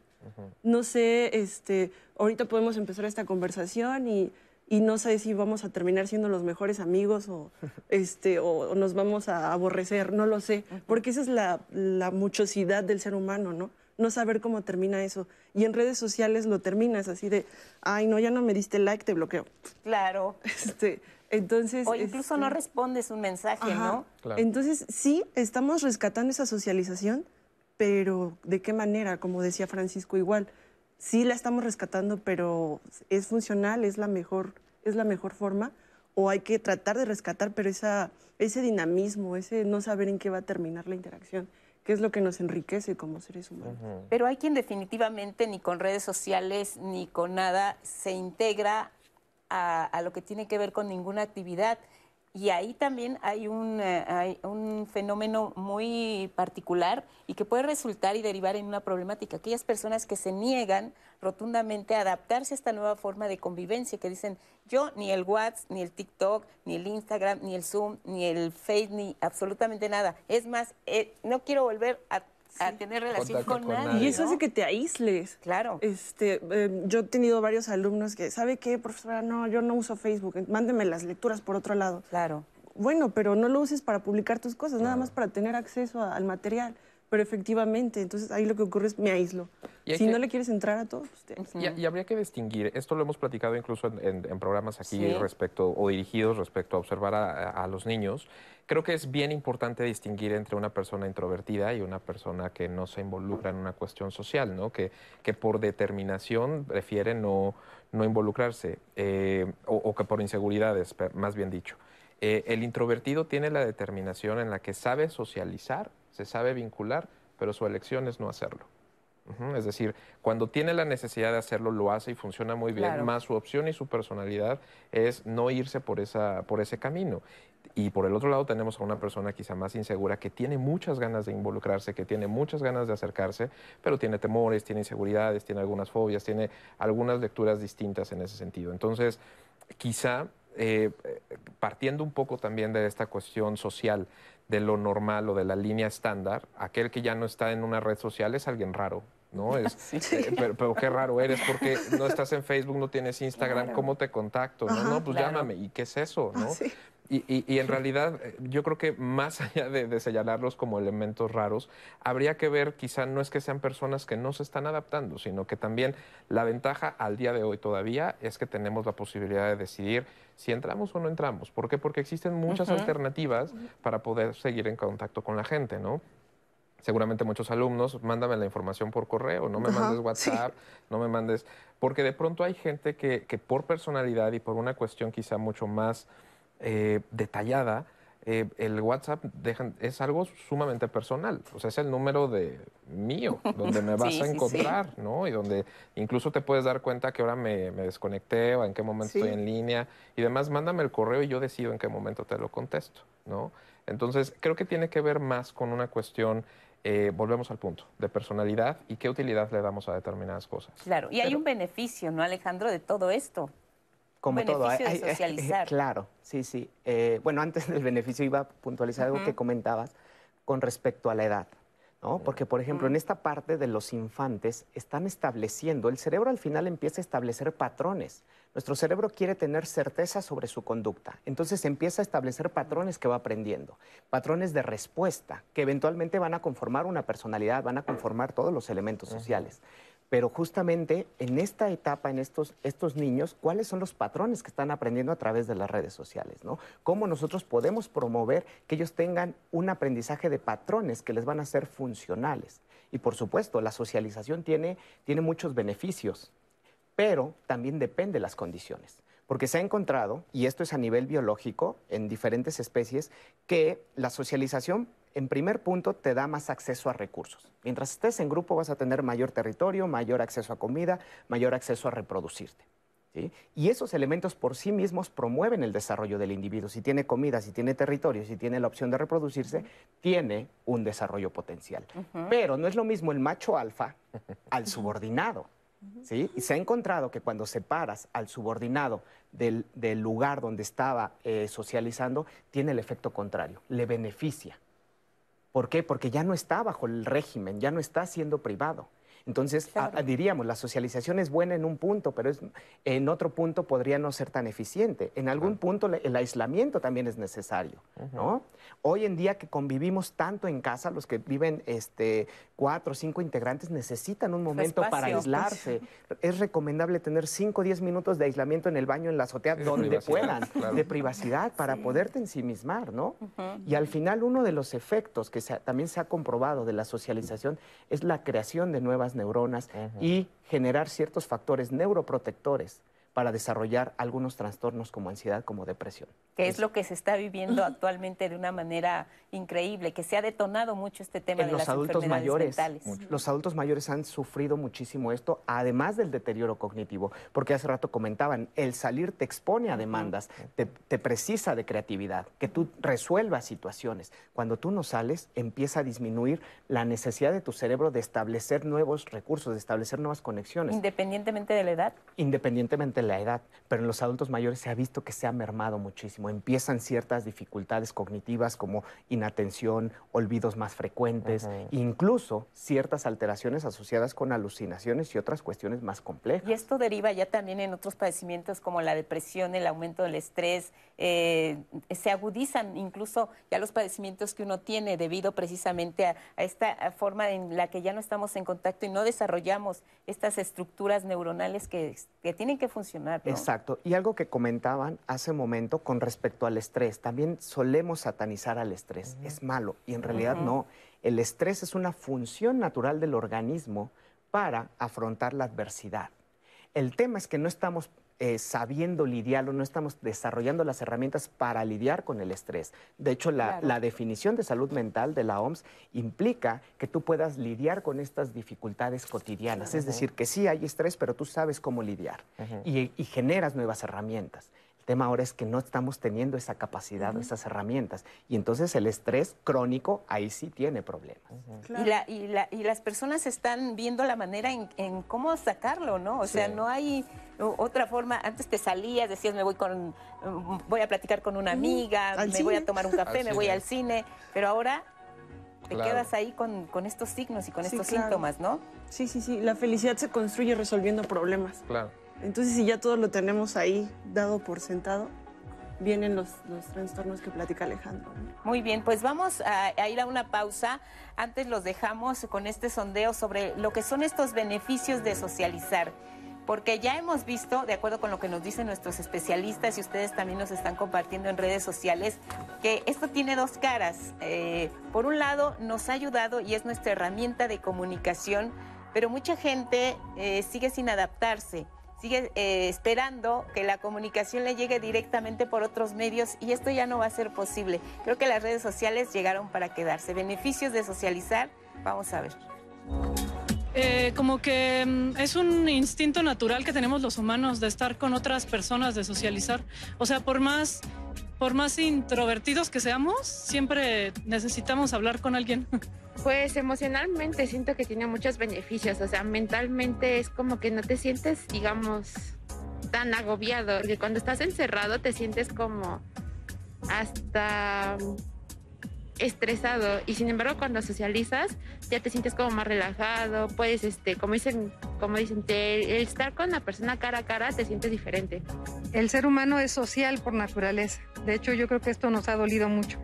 No sé, este, ahorita podemos empezar esta conversación y, no sé si vamos a terminar siendo los mejores amigos o, <laughs> este, o, nos vamos a aborrecer, no lo sé, porque esa es la, la, muchosidad del ser humano, ¿no? No saber cómo termina eso. Y en redes sociales lo terminas así de, ay, no, ya no me diste like, te bloqueo. Claro. <laughs> Este, entonces... O incluso no este, respondes un mensaje, ¿no? Entonces, sí, estamos rescatando esa socialización, pero ¿de qué manera? Como decía Francisco, igual, sí la estamos rescatando, pero ¿es funcional? ¿Es la mejor, es la mejor forma? ¿O hay que tratar de rescatar, pero esa, ese dinamismo, ese no saber en qué va a terminar la interacción? que es lo que nos enriquece como seres humanos. Pero hay quien definitivamente ni con redes sociales ni con nada se integra a, a, lo que tiene que ver con ninguna actividad. Y ahí también hay un, eh, hay un fenómeno muy particular y que puede resultar y derivar en una problemática. Aquellas personas que se niegan rotundamente a adaptarse a esta nueva forma de convivencia, que dicen, yo ni el WhatsApp, ni el TikTok, ni el Instagram, ni el Zoom, ni el Face, ni absolutamente nada. Es más, eh, no quiero volver a a tener relación con, nadie. Y eso hace que te aísles. Claro. Este, em, yo he tenido varios alumnos que, ¿sabe qué, profesora? No, yo no uso Facebook. Mándeme las lecturas por otro lado. Claro. Bueno, pero no lo uses para publicar tus cosas, nada más para tener acceso al material. Pero efectivamente, entonces ahí lo que ocurre es me aíslo. Si no le quieres entrar a todos, pues y, habría que distinguir, esto lo hemos platicado incluso en, programas aquí respecto, o dirigidos respecto a observar a los niños, creo que es bien importante distinguir entre una persona introvertida y una persona que no se involucra en una cuestión social, ¿no? que, que por determinación prefiere no, no involucrarse, eh, o, que por inseguridades, más bien dicho. Eh, el introvertido tiene la determinación en la que sabe socializar, se sabe vincular, pero su elección es no hacerlo. Es decir, cuando tiene la necesidad de hacerlo, lo hace y funciona muy bien, más su opción y su personalidad es no irse por, esa, por ese camino. Y por el otro lado tenemos a una persona quizá más insegura que tiene muchas ganas de involucrarse, que tiene muchas ganas de acercarse, pero tiene temores, tiene inseguridades, tiene algunas fobias, tiene algunas lecturas distintas en ese sentido. Entonces, quizá eh, partiendo un poco también de esta cuestión social, de lo normal o de la línea estándar, aquel que ya no está en una red social es alguien raro, ¿no? <laughs> Es, eh, pero, qué raro eres, porque no estás en Facebook, no tienes Instagram, ¿cómo te contacto? no, no, pues llámame, ¿y qué es eso? ¿no? <laughs> Y, en realidad eh, yo creo que más <laughs> allá de, señalarlos como elementos raros, habría que ver quizá no es que sean personas que no se están adaptando, sino que también la ventaja al día de hoy todavía es que tenemos la posibilidad de decidir si entramos o no entramos. ¿Por qué? Porque existen muchas alternativas para poder seguir en contacto con la gente, ¿no? seguramente muchos alumnos, mándame la información por correo, no me mandes WhatsApp, no me mandes, porque de pronto hay gente que, que, por personalidad y por una cuestión quizá mucho más eh, detallada, eh, el WhatsApp es algo sumamente personal, o sea, es el número de mío, donde me <laughs> vas a encontrar, ¿no? Y donde incluso te puedes dar cuenta que ahora me, me desconecté o en qué momento estoy en línea y demás, mándame el correo y yo decido en qué momento te lo contesto, ¿no? Entonces, creo que tiene que ver más con una cuestión eh, volvemos al punto de personalidad y qué utilidad le damos a determinadas cosas. Claro, y hay un beneficio, ¿no, Alejandro, de todo esto? Como todo, de <laughs> socializar. claro, sí, sí. Eh, bueno, antes del beneficio iba a puntualizar algo que comentabas con respecto a la edad. ¿no? Porque, por ejemplo, en esta parte de los infantes están estableciendo, el cerebro al final empieza a establecer patrones. Nuestro cerebro quiere tener certeza sobre su conducta. Entonces empieza a establecer patrones que va aprendiendo, patrones de respuesta que eventualmente van a conformar una personalidad, van a conformar todos los elementos sociales. Pero justamente en esta etapa, en estos, estos niños, ¿cuáles son los patrones que están aprendiendo a través de las redes sociales? ¿no? ¿Cómo nosotros podemos promover que ellos tengan un aprendizaje de patrones que les van a ser funcionales? Y por supuesto, la socialización tiene, tiene muchos beneficios pero también depende de las condiciones. Porque se ha encontrado, y esto es a nivel biológico, en diferentes especies, que la socialización, en primer punto, te da más acceso a recursos. Mientras estés en grupo vas a tener mayor territorio, mayor acceso a comida, mayor acceso a reproducirte. Y esos elementos por sí mismos promueven el desarrollo del individuo. Si tiene comida, si tiene territorio, si tiene la opción de reproducirse, tiene un desarrollo potencial. Pero no es lo mismo el macho alfa al subordinado. ¿sí? Y se ha encontrado que cuando separas al subordinado del, lugar donde estaba eh, socializando, tiene el efecto contrario, le beneficia. ¿Por qué? Porque ya no está bajo el régimen, ya no está siendo privado. Entonces, diríamos, la socialización es buena en un punto, pero en otro punto podría no ser tan eficiente. En algún punto el aislamiento también es necesario, ¿no? Hoy en día que convivimos tanto en casa, los que viven este, cuatro o cinco integrantes necesitan un momento para aislarse. <laughs> Es recomendable tener cinco o diez minutos de aislamiento en el baño, en la azotea, donde puedan, <laughs> de privacidad, para poderte ensimismar, ¿no? Y al final uno de los efectos que también se ha comprobado de la socialización es la creación de nuevas neuronas y generar ciertos factores neuroprotectores para desarrollar algunos trastornos como ansiedad, como depresión. Que es, lo que se está viviendo actualmente de una manera increíble, que se ha detonado mucho este tema de los las adultos mayores. Mentales. Los adultos mayores han sufrido muchísimo esto, además del deterioro cognitivo, porque hace rato comentaban, el salir te expone a demandas, te, te precisa de creatividad, que tú resuelvas situaciones. Cuando tú no sales, empieza a disminuir la necesidad de tu cerebro de establecer nuevos recursos, de establecer nuevas conexiones. Independientemente de la edad. Independientemente la edad, pero en los adultos mayores se ha visto que se ha mermado muchísimo. Empiezan ciertas dificultades cognitivas como inatención, olvidos más frecuentes, incluso ciertas alteraciones asociadas con alucinaciones y otras cuestiones más complejas. Y esto deriva ya también en otros padecimientos como la depresión, el aumento del estrés, eh, se agudizan incluso ya los padecimientos que uno tiene debido precisamente a, esta forma en la que ya no estamos en contacto y no desarrollamos estas estructuras neuronales que, que tienen que funcionar Exacto. Y algo que comentaban hace un momento con respecto al estrés, también solemos satanizar al estrés. Es malo y en realidad no. El estrés es una función natural del organismo para afrontar la adversidad. El tema es que no estamos eh, sabiendo lidiarlo, no estamos desarrollando las herramientas para lidiar con el estrés. De hecho, la, definición de salud mental de la OMS implica que tú puedas lidiar con estas dificultades cotidianas. Es decir, que sí hay estrés, pero tú sabes cómo lidiar y, y generas nuevas herramientas. El tema ahora es que no estamos teniendo esa capacidad, esas herramientas. Y entonces el estrés crónico ahí sí tiene problemas. y, y, las personas están viendo la manera en, cómo sacarlo, ¿no? O sea, no hay otra forma. Antes te salías, decías, me voy con, voy a platicar con una amiga, me voy a tomar un café, me voy al cine. Pero ahora te quedas ahí con, estos signos y con estos síntomas, ¿no? Sí, sí, sí. La felicidad se construye resolviendo problemas. Claro. Entonces, si ya todo lo tenemos ahí dado por sentado, vienen los, trastornos que platica Alejandro. Muy bien, pues vamos a, ir a una pausa. Antes los dejamos con este sondeo sobre lo que son estos beneficios de socializar. Porque ya hemos visto, de acuerdo con lo que nos dicen nuestros especialistas y ustedes también nos están compartiendo en redes sociales, que esto tiene dos caras. Eh, por un lado, nos ha ayudado y es nuestra herramienta de comunicación, pero mucha gente eh, sigue sin adaptarse sigue eh, esperando que la comunicación le llegue directamente por otros medios y esto ya no va a ser posible. Creo que las redes sociales llegaron para quedarse. Beneficios de socializar, vamos a ver. Eh, como que mm, es un instinto natural que tenemos los humanos de estar con otras personas, de socializar. O sea, por más, por más introvertidos que seamos, siempre necesitamos hablar con alguien. <laughs> Pues emocionalmente siento que tiene muchos beneficios, o sea, mentalmente es como que no te sientes, digamos, tan agobiado, que cuando estás encerrado te sientes como hasta estresado y sin embargo cuando socializas ya te sientes como más relajado, puedes, este, como dicen, como dicen, el estar con la persona cara a cara te sientes diferente. El ser humano es social por naturaleza, de hecho yo creo que esto nos ha dolido mucho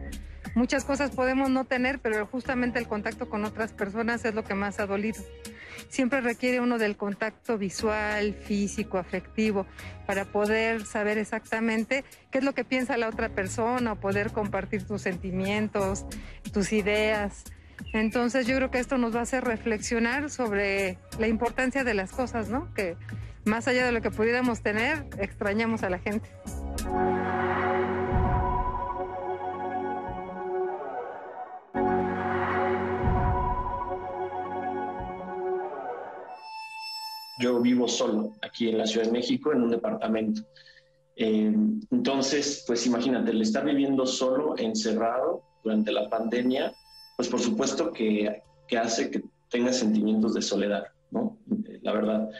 Muchas cosas podemos no tener, pero justamente el contacto con otras personas es lo que más ha dolido. Siempre requiere uno del contacto visual, físico, afectivo, para poder saber exactamente qué es lo que piensa la otra persona, o poder compartir tus sentimientos, tus ideas. Entonces yo creo que esto nos va a hacer reflexionar sobre la importancia de las cosas, ¿no? Que más allá de lo que pudiéramos tener, extrañamos a la gente. Yo vivo solo aquí en la Ciudad de México, en un departamento. Eh, entonces, pues imagínate, el estar viviendo solo, encerrado durante la pandemia, pues por supuesto que, que hace que tengas sentimientos de soledad, ¿no? Eh, la verdad.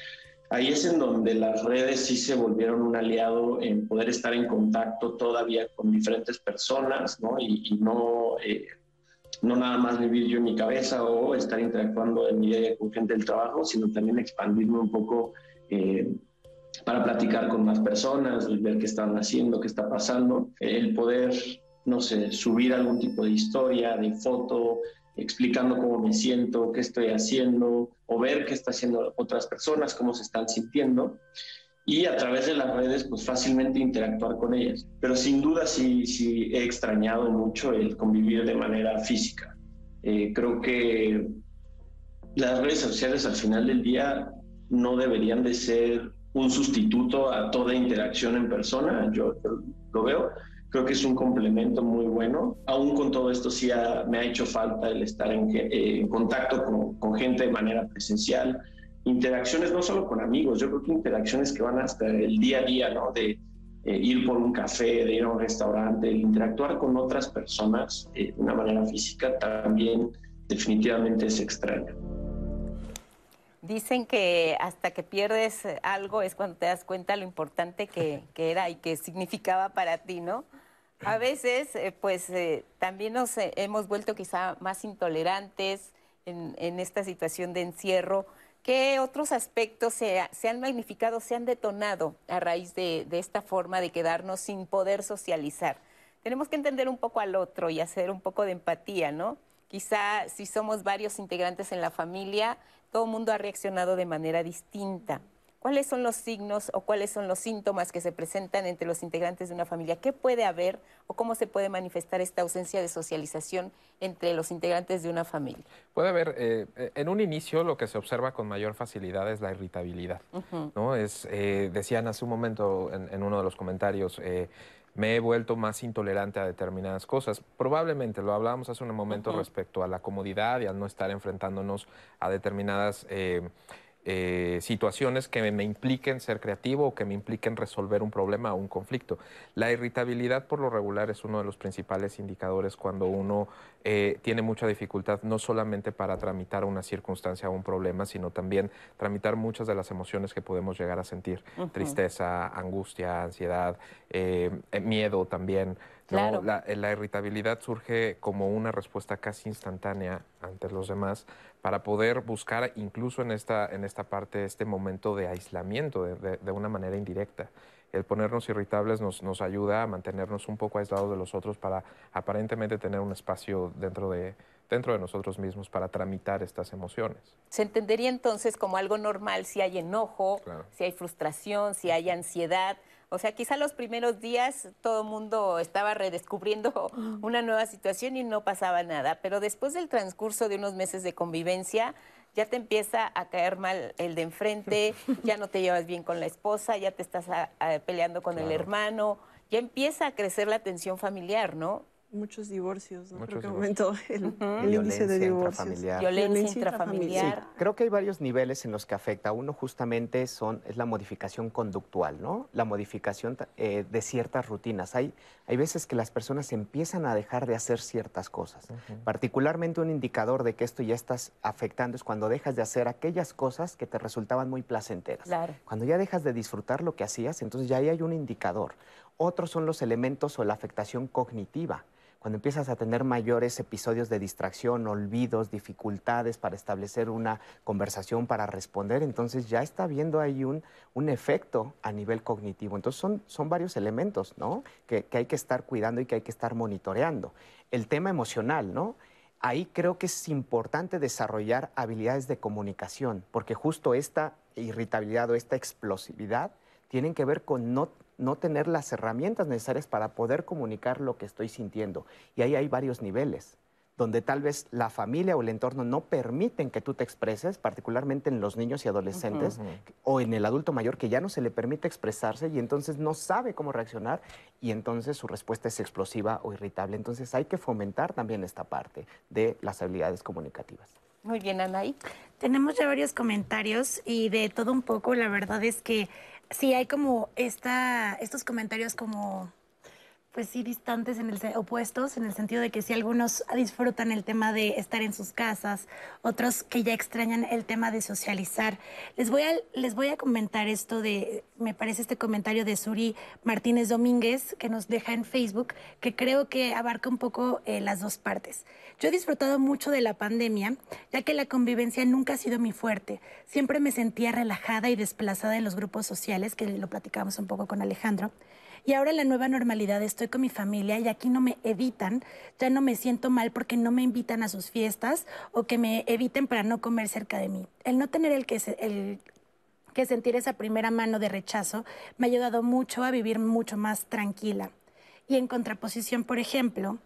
Ahí es en donde las redes sí se volvieron un aliado en poder estar en contacto todavía con diferentes personas, ¿no? Y, no eh, no nada más vivir yo en mi cabeza o estar interactuando en mi día con gente del trabajo, sino también expandirme un poco eh, para platicar con más personas, ver qué están haciendo, qué está pasando, el poder, no sé, subir algún tipo de historia, de foto, explicando cómo me siento, qué estoy haciendo, o ver qué están haciendo otras personas, cómo se están sintiendo y a través de las redes pues fácilmente interactuar con ellas. Pero sin duda sí, sí he extrañado mucho el convivir de manera física. Eh, creo que las redes sociales al final del día no deberían de ser un sustituto a toda interacción en persona, yo, lo veo, creo que es un complemento muy bueno. Aún con todo esto sí me ha hecho falta el estar en, eh, contacto con, con, gente de manera presencial, interacciones no solo con amigos, yo creo que interacciones que van hasta el día a día, ¿no? De eh, ir por un café, de ir a un restaurante, interactuar con otras personas eh, de una manera física también definitivamente es extraño. Dicen que hasta que pierdes algo es cuando te das cuenta lo importante que, era y que significaba para ti, ¿no? A veces, eh, pues también nos hemos vuelto quizá más intolerantes en esta situación de encierro ¿Qué otros aspectos se, han magnificado, se han detonado a raíz de, esta forma de quedarnos sin poder socializar? Tenemos que entender un poco al otro y hacer un poco de empatía, ¿no? Quizá si somos varios integrantes en la familia, todo el mundo ha reaccionado de manera distinta. ¿Cuáles son los signos o cuáles son los síntomas que se presentan entre los integrantes de una familia? ¿Qué puede haber o cómo se puede manifestar esta ausencia de socialización entre los integrantes de una familia? Puede haber, eh, en un inicio lo que se observa con mayor facilidad es la irritabilidad. ¿no? es, eh, decían hace un momento en, uno de los comentarios, eh, me he vuelto más intolerante a determinadas cosas. Probablemente, lo hablábamos hace un momento respecto a la comodidad y al no estar enfrentándonos a determinadas eh, situaciones que me impliquen ser creativo o que me impliquen resolver un problema o un conflicto. La irritabilidad por lo regular es uno de los principales indicadores cuando uno eh, tiene mucha dificultad no solamente para tramitar una circunstancia o un problema, sino también tramitar muchas de las emociones que podemos llegar a sentir. Tristeza, angustia, ansiedad, eh, miedo también. La, la, irritabilidad surge como una respuesta casi instantánea ante los demás para poder buscar incluso en esta, en esta parte este momento de aislamiento de, una manera indirecta. el ponernos irritables nos, nos ayuda a mantenernos un poco aislados de los otros para aparentemente tener un espacio dentro de, dentro de nosotros mismos para tramitar estas emociones. Se entendería entonces como algo normal si hay enojo, si hay frustración, si <laughs> hay ansiedad. O sea, quizá los primeros días todo el mundo estaba redescubriendo <gasps> <gasps> una nueva situación y no pasaba nada, pero después del transcurso de unos meses de convivencia, ya te empieza a caer mal el de enfrente, <laughs> ya no te llevas bien con la esposa, ya te estás peleando con el hermano, ya empieza a crecer la tensión familiar, ¿no? Muchos divorcios, ¿no? creo que aumentó el, índice de divorcios. Intrafamiliar. Violencia, intrafamiliar. creo que hay varios niveles en los que afecta. Uno justamente son, es la modificación conductual, ¿no? La modificación eh, de ciertas rutinas. Hay, hay veces que las personas empiezan a dejar de hacer ciertas cosas. Particularmente un indicador de que esto ya estás afectando es cuando dejas de hacer aquellas cosas que te resultaban muy placenteras. Claro. Cuando ya dejas de disfrutar lo que hacías, entonces ya ahí hay un indicador. Otros son los elementos o la afectación cognitiva cuando empiezas a tener mayores episodios de distracción, olvidos, dificultades para establecer una conversación, para responder, entonces ya está viendo ahí un, un efecto a nivel cognitivo. Entonces son, son varios elementos, ¿no? Que, que hay que estar cuidando y que hay que estar monitoreando. El tema emocional, ¿no? Ahí creo que es importante desarrollar habilidades de comunicación, porque justo esta irritabilidad o esta explosividad tienen que ver con no no tener las herramientas necesarias para poder comunicar lo que estoy sintiendo. Y ahí hay varios niveles, donde tal vez la familia o el entorno no permiten que tú te expreses, particularmente en los niños y adolescentes, o en el adulto mayor que ya no se le permite expresarse y entonces no sabe cómo reaccionar y entonces su respuesta es explosiva o irritable. Entonces hay que fomentar también esta parte de las habilidades comunicativas. Muy bien, Anaí. Tenemos ya varios comentarios y de todo un poco, la verdad es que sí hay como esta, estos comentarios como pues sí distantes en el opuestos en el sentido de que si algunos disfrutan el tema de estar en sus casas, otros que ya extrañan el tema de socializar. Les voy a les voy a comentar esto de me parece este comentario de Suri Martínez Domínguez que nos deja en Facebook que creo que abarca un poco eh, las dos partes. Yo he disfrutado mucho de la pandemia, ya que la convivencia nunca ha sido mi fuerte. Siempre me sentía relajada y desplazada en los grupos sociales, que lo platicamos un poco con Alejandro. Y ahora en la nueva normalidad estoy con mi familia y aquí no me evitan, ya no me siento mal porque no me invitan a sus fiestas o que me eviten para no comer cerca de mí. El no tener el que, el que sentir esa primera mano de rechazo me ha ayudado mucho a vivir mucho más tranquila. Y en contraposición, por ejemplo,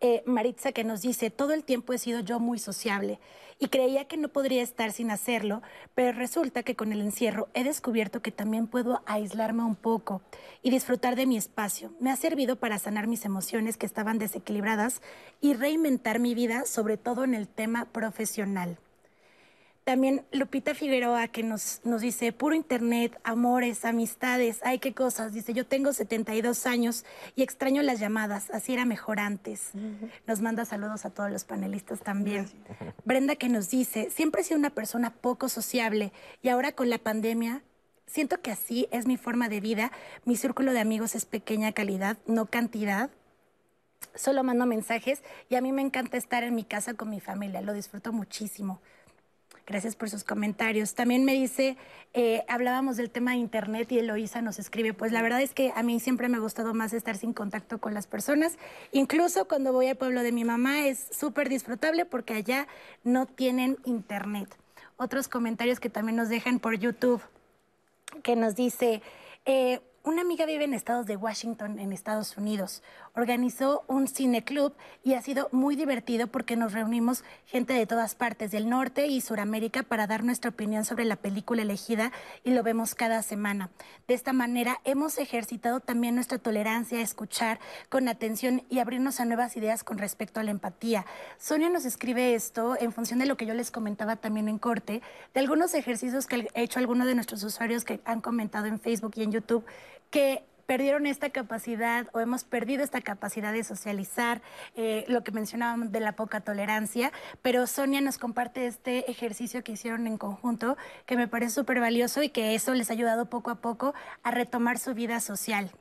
eh, Maritza que nos dice, todo el tiempo he sido yo muy sociable y creía que no podría estar sin hacerlo, pero resulta que con el encierro he descubierto que también puedo aislarme un poco y disfrutar de mi espacio. Me ha servido para sanar mis emociones que estaban desequilibradas y reinventar mi vida, sobre todo en el tema profesional. También Lupita Figueroa que nos, nos dice, puro internet, amores, amistades, ay, qué cosas. Dice, yo tengo 72 años y extraño las llamadas, así era mejor antes. Nos manda saludos a todos los panelistas también. <laughs> Brenda que nos dice, siempre he sido una persona poco sociable y ahora con la pandemia siento que así es mi forma de vida. Mi círculo de amigos es pequeña calidad, no cantidad. Solo mando mensajes y a mí me encanta estar en mi casa con mi familia, lo disfruto muchísimo. Gracias por sus comentarios. También me dice, eh, hablábamos del tema de Internet y Eloísa nos escribe, pues la verdad es que a mí siempre me ha gustado más estar sin contacto con las personas. Incluso cuando voy al pueblo de mi mamá es súper disfrutable porque allá no tienen Internet. Otros comentarios que también nos dejan por YouTube, que nos dice, eh, una amiga vive en estados de Washington, en Estados Unidos. Organizó un cine club y ha sido muy divertido porque nos reunimos gente de todas partes del norte y Suramérica para dar nuestra opinión sobre la película elegida y lo vemos cada semana. De esta manera hemos ejercitado también nuestra tolerancia a escuchar con atención y abrirnos a nuevas ideas con respecto a la empatía. Sonia nos escribe esto en función de lo que yo les comentaba también en corte, de algunos ejercicios que he hecho algunos de nuestros usuarios que han comentado en Facebook y en YouTube que perdieron esta capacidad o hemos perdido esta capacidad de socializar, eh, lo que mencionábamos de la poca tolerancia, pero Sonia nos comparte este ejercicio que hicieron en conjunto, que me parece súper valioso y que eso les ha ayudado poco a poco a retomar su vida social.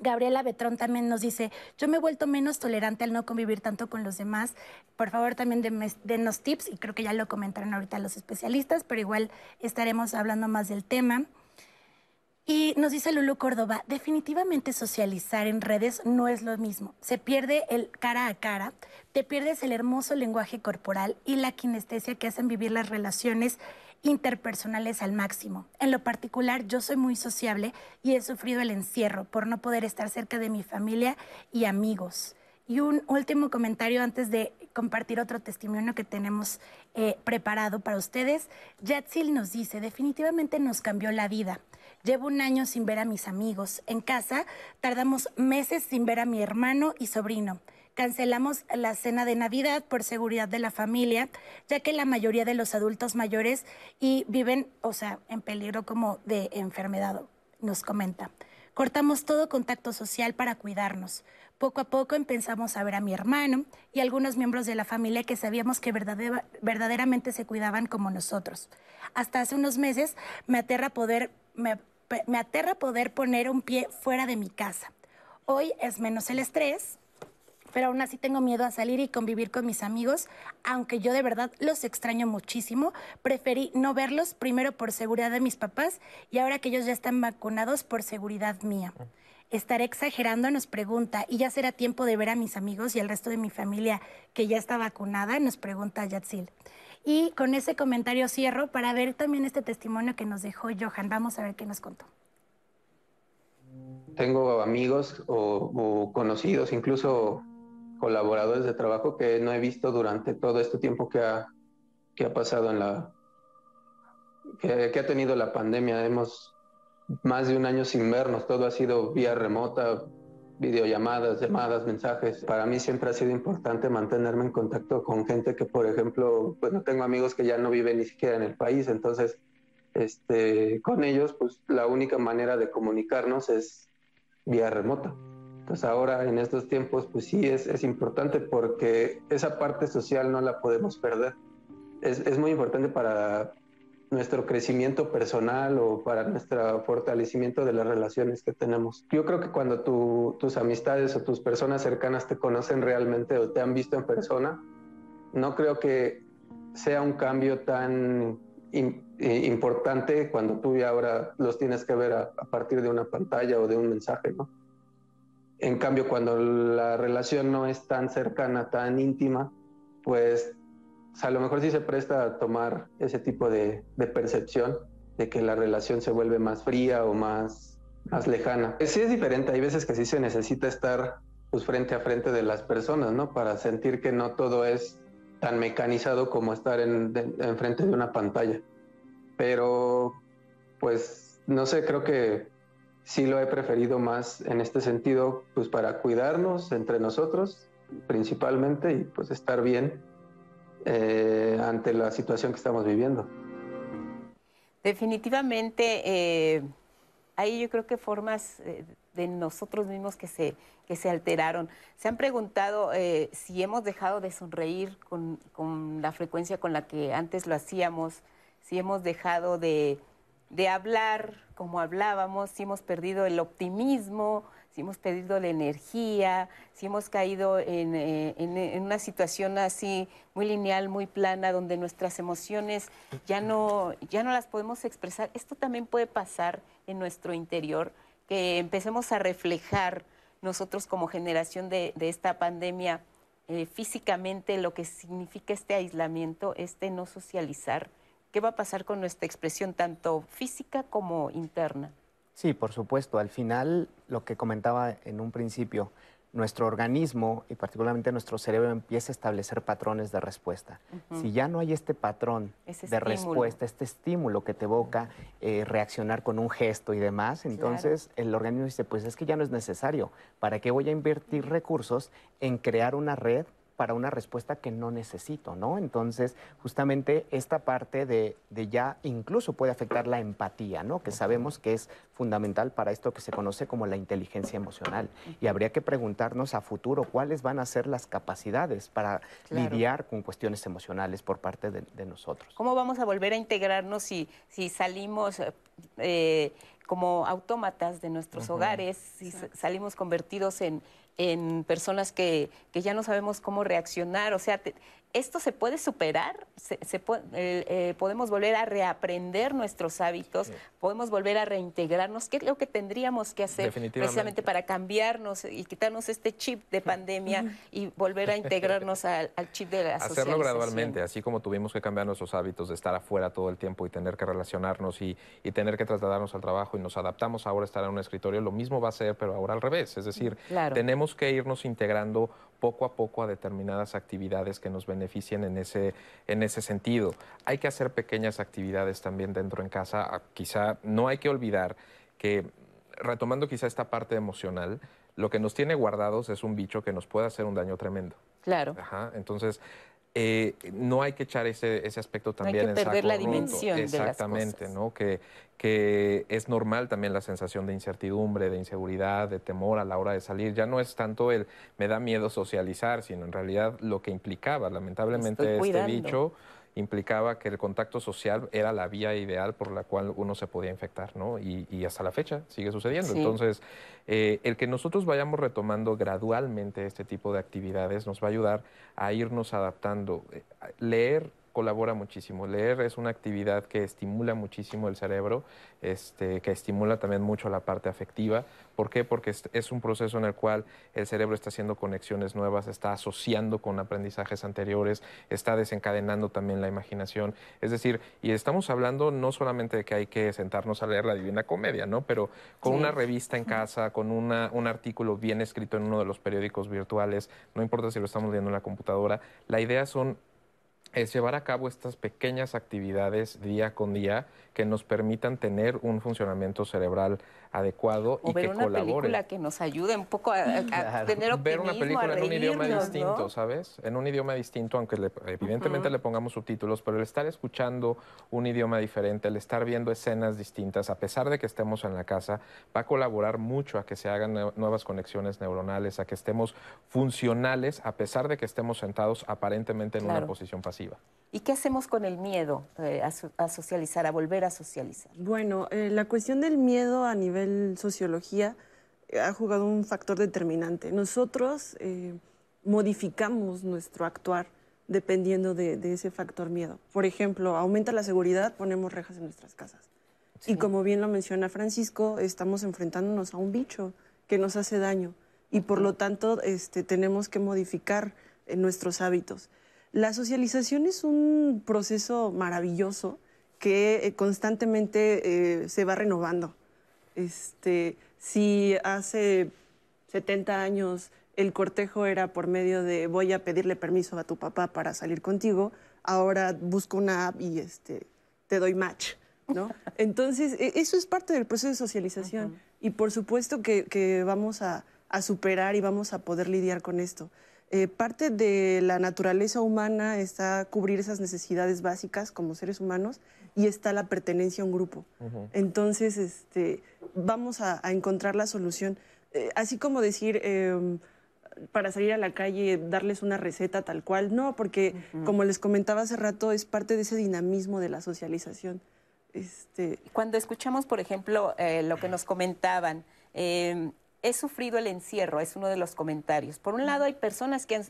Gabriela Betrón también nos dice, yo me he vuelto menos tolerante al no convivir tanto con los demás. Por favor, también denos tips, y creo que ya lo comentaron ahorita los especialistas, pero igual estaremos hablando más del tema. Y nos dice Lulu Córdoba, definitivamente socializar en redes no es lo mismo. Se pierde el cara a cara, te pierdes el hermoso lenguaje corporal y la kinestesia que hacen vivir las relaciones interpersonales al máximo. En lo particular, yo soy muy sociable y he sufrido el encierro por no poder estar cerca de mi familia y amigos. Y un último comentario antes de compartir otro testimonio que tenemos eh, preparado para ustedes. Yatsil nos dice, definitivamente nos cambió la vida. Llevo un año sin ver a mis amigos. En casa tardamos meses sin ver a mi hermano y sobrino. Cancelamos la cena de Navidad por seguridad de la familia, ya que la mayoría de los adultos mayores y viven, o sea, en peligro como de enfermedad, nos comenta. Cortamos todo contacto social para cuidarnos. Poco a poco empezamos a ver a mi hermano y algunos miembros de la familia que sabíamos que verdaderamente se cuidaban como nosotros. Hasta hace unos meses me aterra poder, me aterra poder poner un pie fuera de mi casa. Hoy es menos el estrés, pero aún así tengo miedo a salir y convivir con mis amigos, aunque yo de verdad los extraño muchísimo. Preferí no verlos primero por seguridad de mis papás y ahora que ellos ya están vacunados por seguridad mía. Estaré exagerando, nos pregunta, y ya será tiempo de ver a mis amigos y al resto de mi familia que ya está vacunada, nos pregunta Yatsil. Y con ese comentario cierro para ver también este testimonio que nos dejó Johan. Vamos a ver qué nos contó. Tengo amigos o, conocidos, incluso colaboradores de trabajo que no he visto durante todo este tiempo que ha, que ha pasado en la... Que, que ha tenido la pandemia. Hemos más de un año sin vernos, todo ha sido vía remota, videollamadas, llamadas, mensajes. Para mí siempre ha sido importante mantenerme en contacto con gente que, por ejemplo, pues no tengo amigos que ya no viven ni siquiera en el país, entonces este, con ellos, pues la única manera de comunicarnos es vía remota. Entonces ahora en estos tiempos, pues sí es, es importante porque esa parte social no la podemos perder. Es, es muy importante para, nuestro crecimiento personal o para nuestro fortalecimiento de las relaciones que tenemos. Yo creo que cuando tus amistades o tus personas cercanas te conocen realmente o te han visto en persona, no creo que sea un cambio tan importante cuando tú ya ahora los tienes que ver a, a, partir de una pantalla o de un mensaje, ¿no? En cambio, cuando la relación no es tan cercana, tan íntima, pues a lo mejor sí se presta a tomar ese tipo de, percepción de que la relación se vuelve más fría o más, más lejana. Sí es diferente, hay veces que sí se necesita estar pues, frente a frente de las personas, ¿no? Para sentir que no todo es tan mecanizado como estar en, en frente de una pantalla. Pero, pues, no sé, creo que sí lo he preferido más en este sentido, pues para cuidarnos entre nosotros principalmente y pues estar bien eh, ante la situación que estamos viviendo. Definitivamente, eh, ahí yo creo que formas eh, de nosotros mismos que se, que se alteraron. Se han preguntado si hemos dejado de sonreír con, con, la frecuencia con la que antes lo hacíamos, si hemos dejado de, de hablar como hablábamos, si hemos perdido el optimismo, si hemos perdido la energía, si hemos caído eh, en, una situación así muy lineal, muy plana, donde nuestras emociones ya no, ya no las podemos expresar. Esto también puede pasar en nuestro interior, que empecemos a reflejar nosotros como generación de, esta pandemia eh, físicamente lo que significa este aislamiento, este no socializar. ¿Qué va a pasar con nuestra expresión tanto física como interna? Sí, por supuesto. Al final, lo que comentaba en un principio, nuestro organismo y particularmente nuestro cerebro empieza a establecer patrones de respuesta. Si ya no hay este patrón de respuesta, este estímulo que te evoca eh, reaccionar con un gesto y demás, entonces el organismo dice, pues es que ya no es necesario. ¿Para qué voy a invertir recursos en crear una red para una respuesta que no necesito, ¿no? Entonces, justamente esta parte de, ya incluso puede afectar la empatía, ¿no? Que sabemos que es fundamental para esto que se conoce como la inteligencia emocional. Y habría que preguntarnos a futuro cuáles van a ser las capacidades para lidiar con cuestiones emocionales por parte de, nosotros. ¿Cómo vamos a volver a integrarnos si, si salimos... Eh, como autómatas de nuestros hogares, si salimos convertidos en, en personas que, que, ya no sabemos cómo reaccionar. O sea, ¿Esto se puede superar? ¿Se, eh, eh, ¿Podemos volver a reaprender nuestros hábitos? ¿Podemos volver a reintegrarnos? ¿Qué es lo que tendríamos que hacer precisamente para cambiarnos y quitarnos este chip de pandemia y volver a integrarnos al, chip de la socialización? Hacerlo gradualmente, así como tuvimos que cambiar nuestros hábitos de estar afuera todo el tiempo y tener que relacionarnos y, y tener que trasladarnos al trabajo y nos adaptamos ahora a estar en un escritorio, lo mismo va a ser, pero ahora al revés. Es decir, tenemos que irnos integrando poco a poco a determinadas actividades que nos beneficien en ese, en ese sentido. Hay que hacer pequeñas actividades también dentro en casa. Ah, quizá no hay que olvidar que, retomando quizá esta parte emocional, lo que nos tiene guardados es un bicho que nos puede hacer un daño tremendo. Claro. Ajá, entonces, eh, no hay que echar ese, ese aspecto también hay que perder la dimensión Exactamente, ¿no? Que, que es normal también la sensación de incertidumbre, de inseguridad, de temor a la hora de salir. Ya no es tanto el me da miedo socializar, sino en realidad lo que implicaba, lamentablemente, este bicho implicaba que el contacto social era la vía ideal por la cual uno se podía infectar, ¿no? Y, hasta la fecha sigue sucediendo. Entonces, eh, el que nosotros vayamos retomando gradualmente este tipo de actividades nos va a ayudar a irnos adaptando. Eh, leer colabora muchísimo. Leer es una actividad que estimula muchísimo el cerebro, este, que estimula también mucho la parte afectiva. ¿Por qué? Porque es, un proceso en el cual el cerebro está haciendo conexiones nuevas, está asociando con aprendizajes anteriores, está desencadenando también la imaginación. Es decir, y estamos hablando no solamente de que hay que sentarnos a leer la Divina Comedia, ¿no? Pero con una revista en casa, con una, un artículo bien escrito en uno de los periódicos virtuales, no importa si lo estamos leyendo en la computadora, la idea son es llevar a cabo estas pequeñas actividades día con día que nos permitan tener un funcionamiento cerebral adecuado y que una película que nos ayude un poco a, tener optimismo, Ver una película en un idioma distinto, ¿sabes? En un idioma distinto, aunque evidentemente le pongamos subtítulos, pero el estar escuchando un idioma diferente, el estar viendo escenas distintas, a pesar de que estemos en la casa, va a colaborar mucho a que se hagan nuevas conexiones neuronales, a que estemos funcionales, a pesar de que estemos sentados aparentemente en una posición pasiva. ¿Y qué hacemos con el miedo eh, a, socializar, a volver a socializar? Bueno, eh, la cuestión del miedo a nivel sociología eh, ha jugado un factor determinante. Nosotros modificamos nuestro actuar dependiendo de, ese factor miedo. Por ejemplo, aumenta la seguridad, ponemos rejas en nuestras casas. Y como bien lo menciona Francisco, estamos enfrentándonos a un bicho que nos hace daño y por lo tanto este, tenemos que modificar nuestros hábitos. La socialización es un proceso maravilloso que eh, constantemente eh, se va renovando. Este, si hace 70 años el cortejo era por medio de voy a pedirle permiso a tu papá para salir contigo, ahora busco una app y este, te doy match. ¿no? <laughs> Entonces, e, eso es parte del proceso de socialización y por supuesto que, vamos a, superar y vamos a poder lidiar con esto. Eh, parte de la naturaleza humana está cubrir esas necesidades básicas como seres humanos y está la pertenencia a un grupo. Entonces, este, vamos a, encontrar la solución. Eh, así como decir, em, para salir a la calle, darles una receta tal cual, no, porque como les comentaba hace rato, es parte de ese dinamismo de la socialización. Este... Cuando escuchamos, por ejemplo, eh, lo que nos comentaban, em, he sufrido el encierro, es uno de los comentarios. Por un lado hay personas que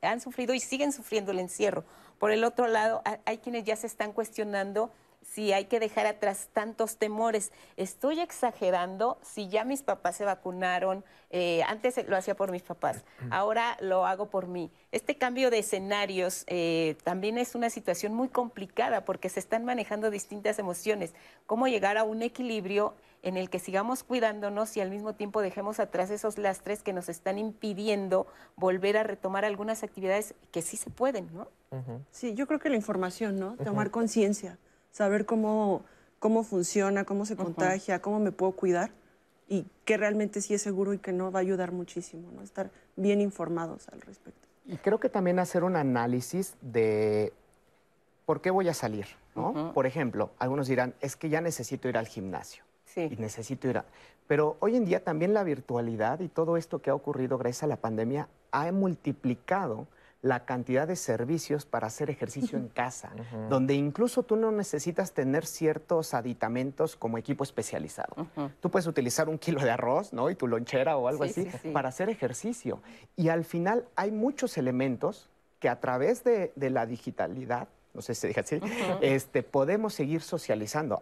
han, sufrido y siguen sufriendo el encierro. Por el otro lado hay quienes ya se están cuestionando si hay que dejar atrás tantos temores. Estoy exagerando si ya mis papás se vacunaron, eh, antes lo hacía por mis papás, ahora lo hago por mí. Este cambio de escenarios eh, también es una situación muy complicada porque se están manejando distintas emociones. ¿Cómo llegar a un equilibrio en el que sigamos cuidándonos y al mismo tiempo dejemos atrás esos lastres que nos están impidiendo volver a retomar algunas actividades que sí se pueden, ¿no? Sí, yo creo que la información, ¿no? Tomar conciencia saber cómo, cómo funciona, cómo se contagia, cómo me puedo cuidar y qué realmente sí es seguro y que no va a ayudar muchísimo, ¿no? Estar bien informados al respecto. Y creo que también hacer un análisis de por qué voy a salir, ¿no? Por ejemplo, algunos dirán, es que ya necesito ir al gimnasio. Sí. Y necesito ir a... Pero hoy en día también la virtualidad y todo esto que ha ocurrido gracias a la pandemia ha multiplicado la cantidad de servicios para hacer ejercicio en casa, donde incluso tú no necesitas tener ciertos aditamentos como equipo especializado. Tú puedes utilizar un kilo de arroz, ¿no? Y tu lonchera o algo así para hacer ejercicio. Y al final hay muchos elementos que a través de, la digitalidad, no sé si se dice así, este, podemos seguir socializando.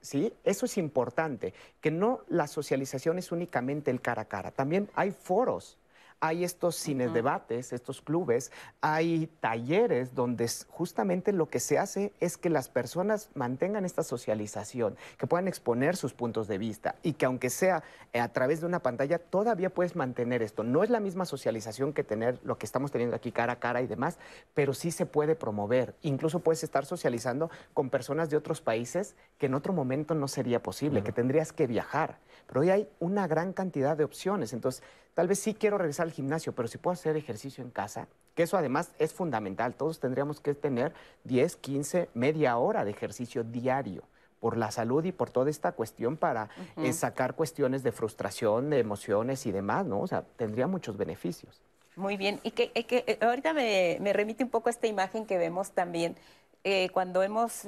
¿sí? Eso es importante, que no la socialización es únicamente el cara a cara, también hay foros hay estos cines debates, estos clubes, hay talleres donde justamente lo que se hace es que las personas mantengan esta socialización, que puedan exponer sus puntos de vista y que aunque sea eh, a través de una pantalla, todavía puedes mantener esto. No es la misma socialización que tener lo que estamos teniendo aquí cara a cara y demás, pero sí se puede promover. Incluso puedes estar socializando con personas de otros países que en otro momento no sería posible, que tendrías que viajar. Pero hoy hay una gran cantidad de opciones. Entonces, tal vez sí quiero regresar al gimnasio, pero si puedo hacer ejercicio en casa, que eso además es fundamental. Todos tendríamos que tener 10, 15, media hora de ejercicio diario por la salud y por toda esta cuestión para eh, sacar cuestiones de frustración, de emociones y demás, ¿no? O sea, tendría muchos beneficios. Muy bien, y que, eh, ahorita me, remite un poco a esta imagen que vemos también eh, cuando hemos,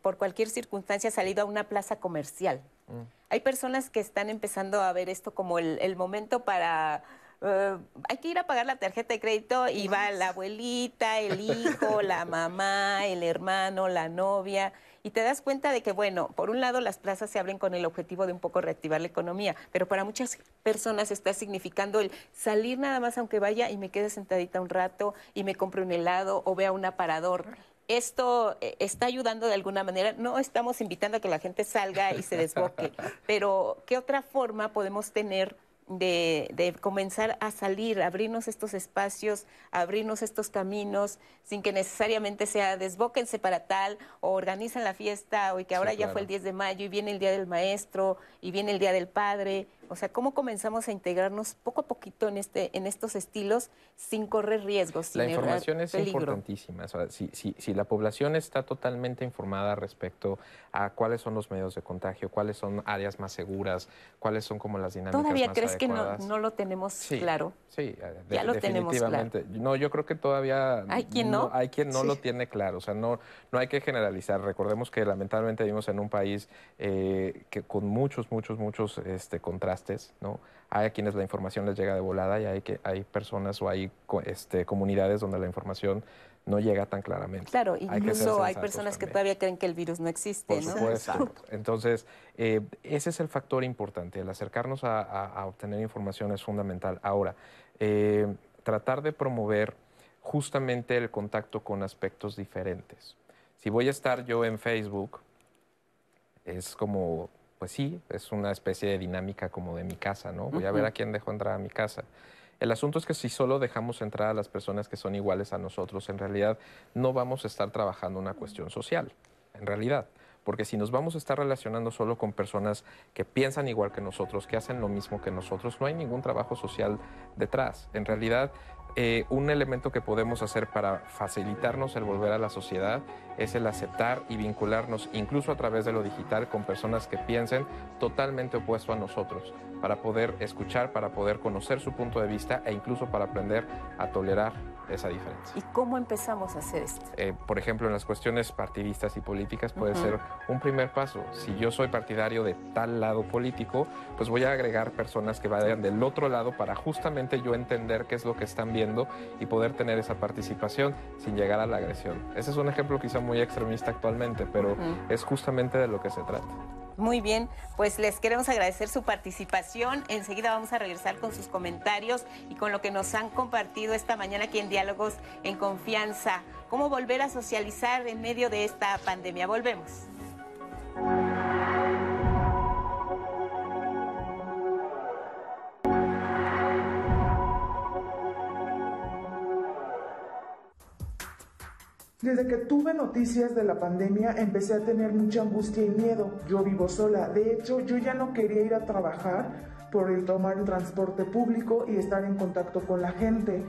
por cualquier circunstancia, salido a una plaza comercial. Mm. Hay personas que están empezando a ver esto como el, momento para... Eh, hay que ir a pagar la tarjeta de crédito y va la abuelita, el hijo, la <laughs> mamá, el hermano, la novia y te das cuenta de que, bueno, por un lado las plazas se abren con el objetivo de un poco reactivar la economía, pero para muchas personas está significando el salir nada más aunque vaya y me quede sentadita un rato y me compre un helado o vea un aparador esto eh, está ayudando de alguna manera. No estamos invitando a que la gente salga y se desboque, <laughs> pero ¿qué otra forma podemos tener de, comenzar a salir, abrirnos estos espacios, abrirnos estos caminos, sin que necesariamente sea desbóquense para tal, o organizan la fiesta, o que ahora ya fue el 10 de mayo y viene el Día del Maestro y viene el Día del Padre. O sea, ¿cómo comenzamos a integrarnos poco a poquito en, este, en estos estilos sin correr riesgos? Sin la información es importantísima. si, si, si la población está totalmente informada respecto a cuáles son los medios de contagio, cuáles son áreas más seguras, cuáles son como las dinámicas ¿Todavía crees que no, no, lo tenemos claro? Sí, ya lo tenemos claro. No, yo creo que todavía hay quien no, hay quien no lo tiene claro. O sea, no, no hay que generalizar. Recordemos que lamentablemente vivimos en un país eh, que con muchos, muchos, muchos este, contrastes, ¿no? Hay a quienes la información les llega de volada y hay que hay personas o hay este, comunidades donde la información no llega tan claramente. Claro, incluso hay, personas que todavía creen que el virus no existe, Por supuesto. Entonces, eh, ese es el factor importante. El acercarnos a, obtener información es fundamental. Ahora, eh, tratar de promover justamente el contacto con aspectos diferentes. Si voy a estar yo en Facebook, es como, pues sí, es una especie de dinámica como de mi casa, ¿no? Voy a ver a quién dejo entrar a mi casa. El asunto es que si solo dejamos entrar a las personas que son iguales a nosotros, en realidad no vamos a estar trabajando una cuestión social, en realidad. Porque si nos vamos a estar relacionando solo con personas que piensan igual que nosotros, que hacen lo mismo que nosotros, no hay ningún trabajo social detrás. En realidad, eh, un elemento que podemos hacer para facilitarnos el volver a la sociedad es el aceptar y vincularnos, incluso a través de lo digital, con personas que piensen totalmente opuesto a nosotros para poder escuchar, para poder conocer su punto de vista e incluso para aprender a tolerar esa diferencia. ¿Y cómo empezamos a hacer esto? Eh, por ejemplo, en las cuestiones partidistas y políticas puede ser un primer paso. Si yo soy partidario de tal lado político, pues voy a agregar personas que vayan del otro lado para justamente yo entender qué es lo que están viendo y poder tener esa participación sin llegar a la agresión. Ese es un ejemplo quizá muy extremista actualmente, pero es justamente de lo que se trata. Muy bien, pues les queremos agradecer su participación. Enseguida vamos a regresar con sus comentarios y con lo que nos han compartido esta mañana aquí en Diálogos en Confianza. ¿Cómo volver a socializar en medio de esta pandemia? Volvemos. Desde que tuve noticias de la pandemia empecé a tener mucha angustia y miedo. Yo vivo sola. De hecho, yo ya no quería ir a trabajar por el tomar el transporte público y estar en contacto con la gente.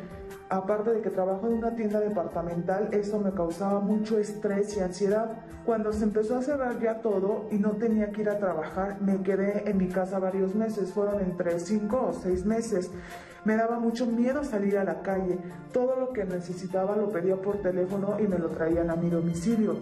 Aparte de que trabajo en una tienda departamental, eso me causaba mucho estrés y ansiedad. Cuando se empezó a cerrar ya todo y no tenía que ir a trabajar, me quedé en mi casa varios meses, fueron entre cinco o seis meses. Me daba mucho miedo salir a la calle. Todo lo que necesitaba lo pedía por teléfono y me lo traían a mi domicilio.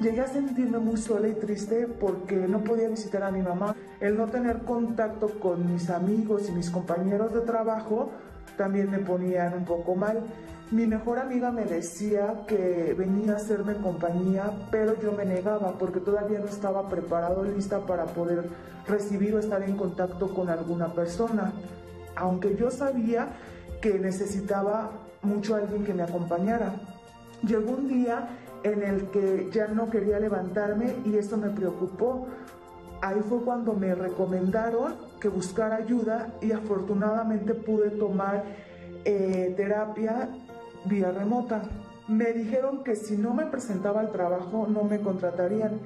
Llegué a sentirme muy sola y triste porque no podía visitar a mi mamá. El no tener contacto con mis amigos y mis compañeros de trabajo también me ponían un poco mal. Mi mejor amiga me decía que venía a hacerme compañía, pero yo me negaba porque todavía no estaba preparado, lista para poder recibir o estar en contacto con alguna persona. Aunque yo sabía que necesitaba mucho alguien que me acompañara. Llegó un día en el que ya no quería levantarme y eso me preocupó. Ahí fue cuando me recomendaron que buscara ayuda y afortunadamente pude tomar eh, terapia vía remota. Me dijeron que si no me presentaba al trabajo no me contratarían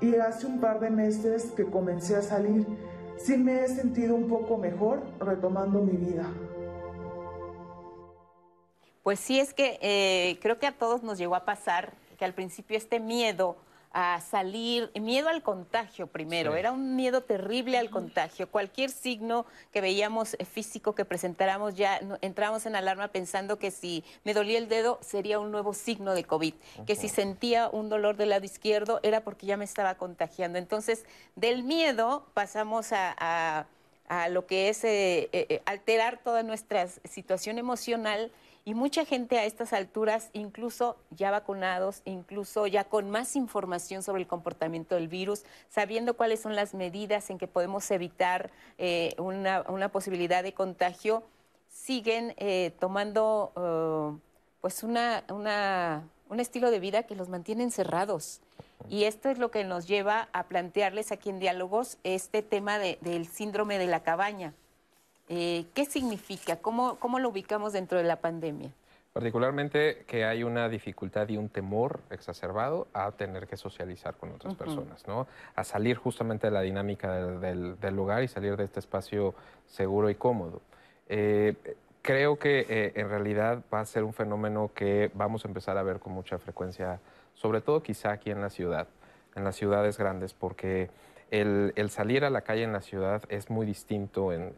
y hace un par de meses que comencé a salir, sí me he sentido un poco mejor retomando mi vida. Pues sí, es que eh, creo que a todos nos llegó a pasar que al principio este miedo a salir, miedo al contagio primero, era un miedo terrible al contagio. Cualquier signo que veíamos eh, físico que presentáramos ya entramos en alarma pensando que si me dolía el dedo sería un nuevo signo de COVID, que si sentía un dolor del lado izquierdo era porque ya me estaba contagiando. Entonces, del miedo pasamos a, lo que es eh, eh, alterar toda nuestra situación emocional y mucha gente a estas alturas, incluso ya vacunados, incluso ya con más información sobre el comportamiento del virus, sabiendo cuáles son las medidas en que podemos evitar eh, una, posibilidad de contagio, siguen eh, tomando uh, pues una, un estilo de vida que los mantiene encerrados. Y esto es lo que nos lleva a plantearles aquí en Diálogos este tema del síndrome de la cabaña. Eh, ¿Qué significa? ¿Cómo, ¿Cómo lo ubicamos dentro de la pandemia? Particularmente que hay una dificultad y un temor exacerbado a tener que socializar con otras personas, ¿no? A salir justamente de la dinámica del, lugar y salir de este espacio seguro y cómodo. Eh, creo que eh, en realidad va a ser un fenómeno que vamos a empezar a ver con mucha frecuencia, sobre todo quizá aquí en la ciudad, en las ciudades grandes, porque el, salir a la calle en la ciudad es muy distinto en,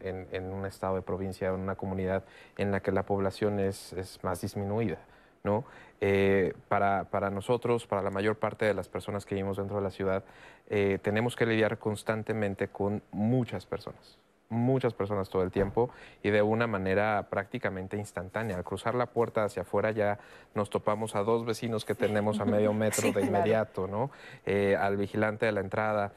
un estado de provincia, en una comunidad en la que la población es, más disminuida. ¿no? Eh, para, nosotros, para la mayor parte de las personas que vivimos dentro de la ciudad, eh, tenemos que lidiar constantemente con muchas personas, muchas personas todo el tiempo y de una manera prácticamente instantánea. Al cruzar la puerta hacia afuera ya nos topamos a dos vecinos que tenemos a medio <laughs> metro de inmediato, ¿no? Eh, al vigilante de la entrada,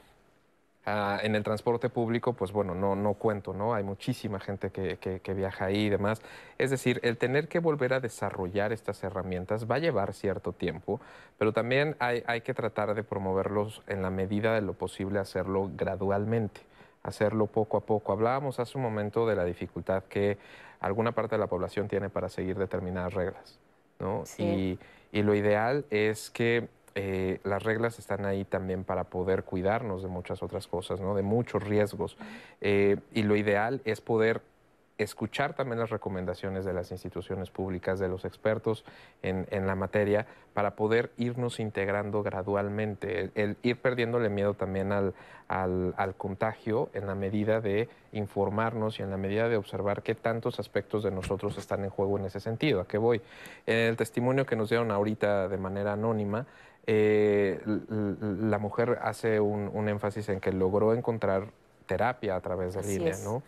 Ah, en el transporte público, pues bueno, no, no cuento, ¿no? Hay muchísima gente que, que, viaja ahí y demás. Es decir, el tener que volver a desarrollar estas herramientas va a llevar cierto tiempo, pero también hay, hay que tratar de promoverlos en la medida de lo posible, hacerlo gradualmente, hacerlo poco a poco. Hablábamos hace un momento de la dificultad que alguna parte de la población tiene para seguir determinadas reglas, ¿no? Y, y lo ideal es que eh, las reglas están ahí también para poder cuidarnos de muchas otras cosas, ¿no? de muchos riesgos. Eh, y lo ideal es poder escuchar también las recomendaciones de las instituciones públicas, de los expertos en, la materia, para poder irnos integrando gradualmente, el, ir perdiéndole miedo también al, al, contagio en la medida de informarnos y en la medida de observar qué tantos aspectos de nosotros están en juego en ese sentido. ¿A qué voy? En el testimonio que nos dieron ahorita de manera anónima, eh, la mujer hace un, énfasis en que logró encontrar terapia a través de línea, ¿no?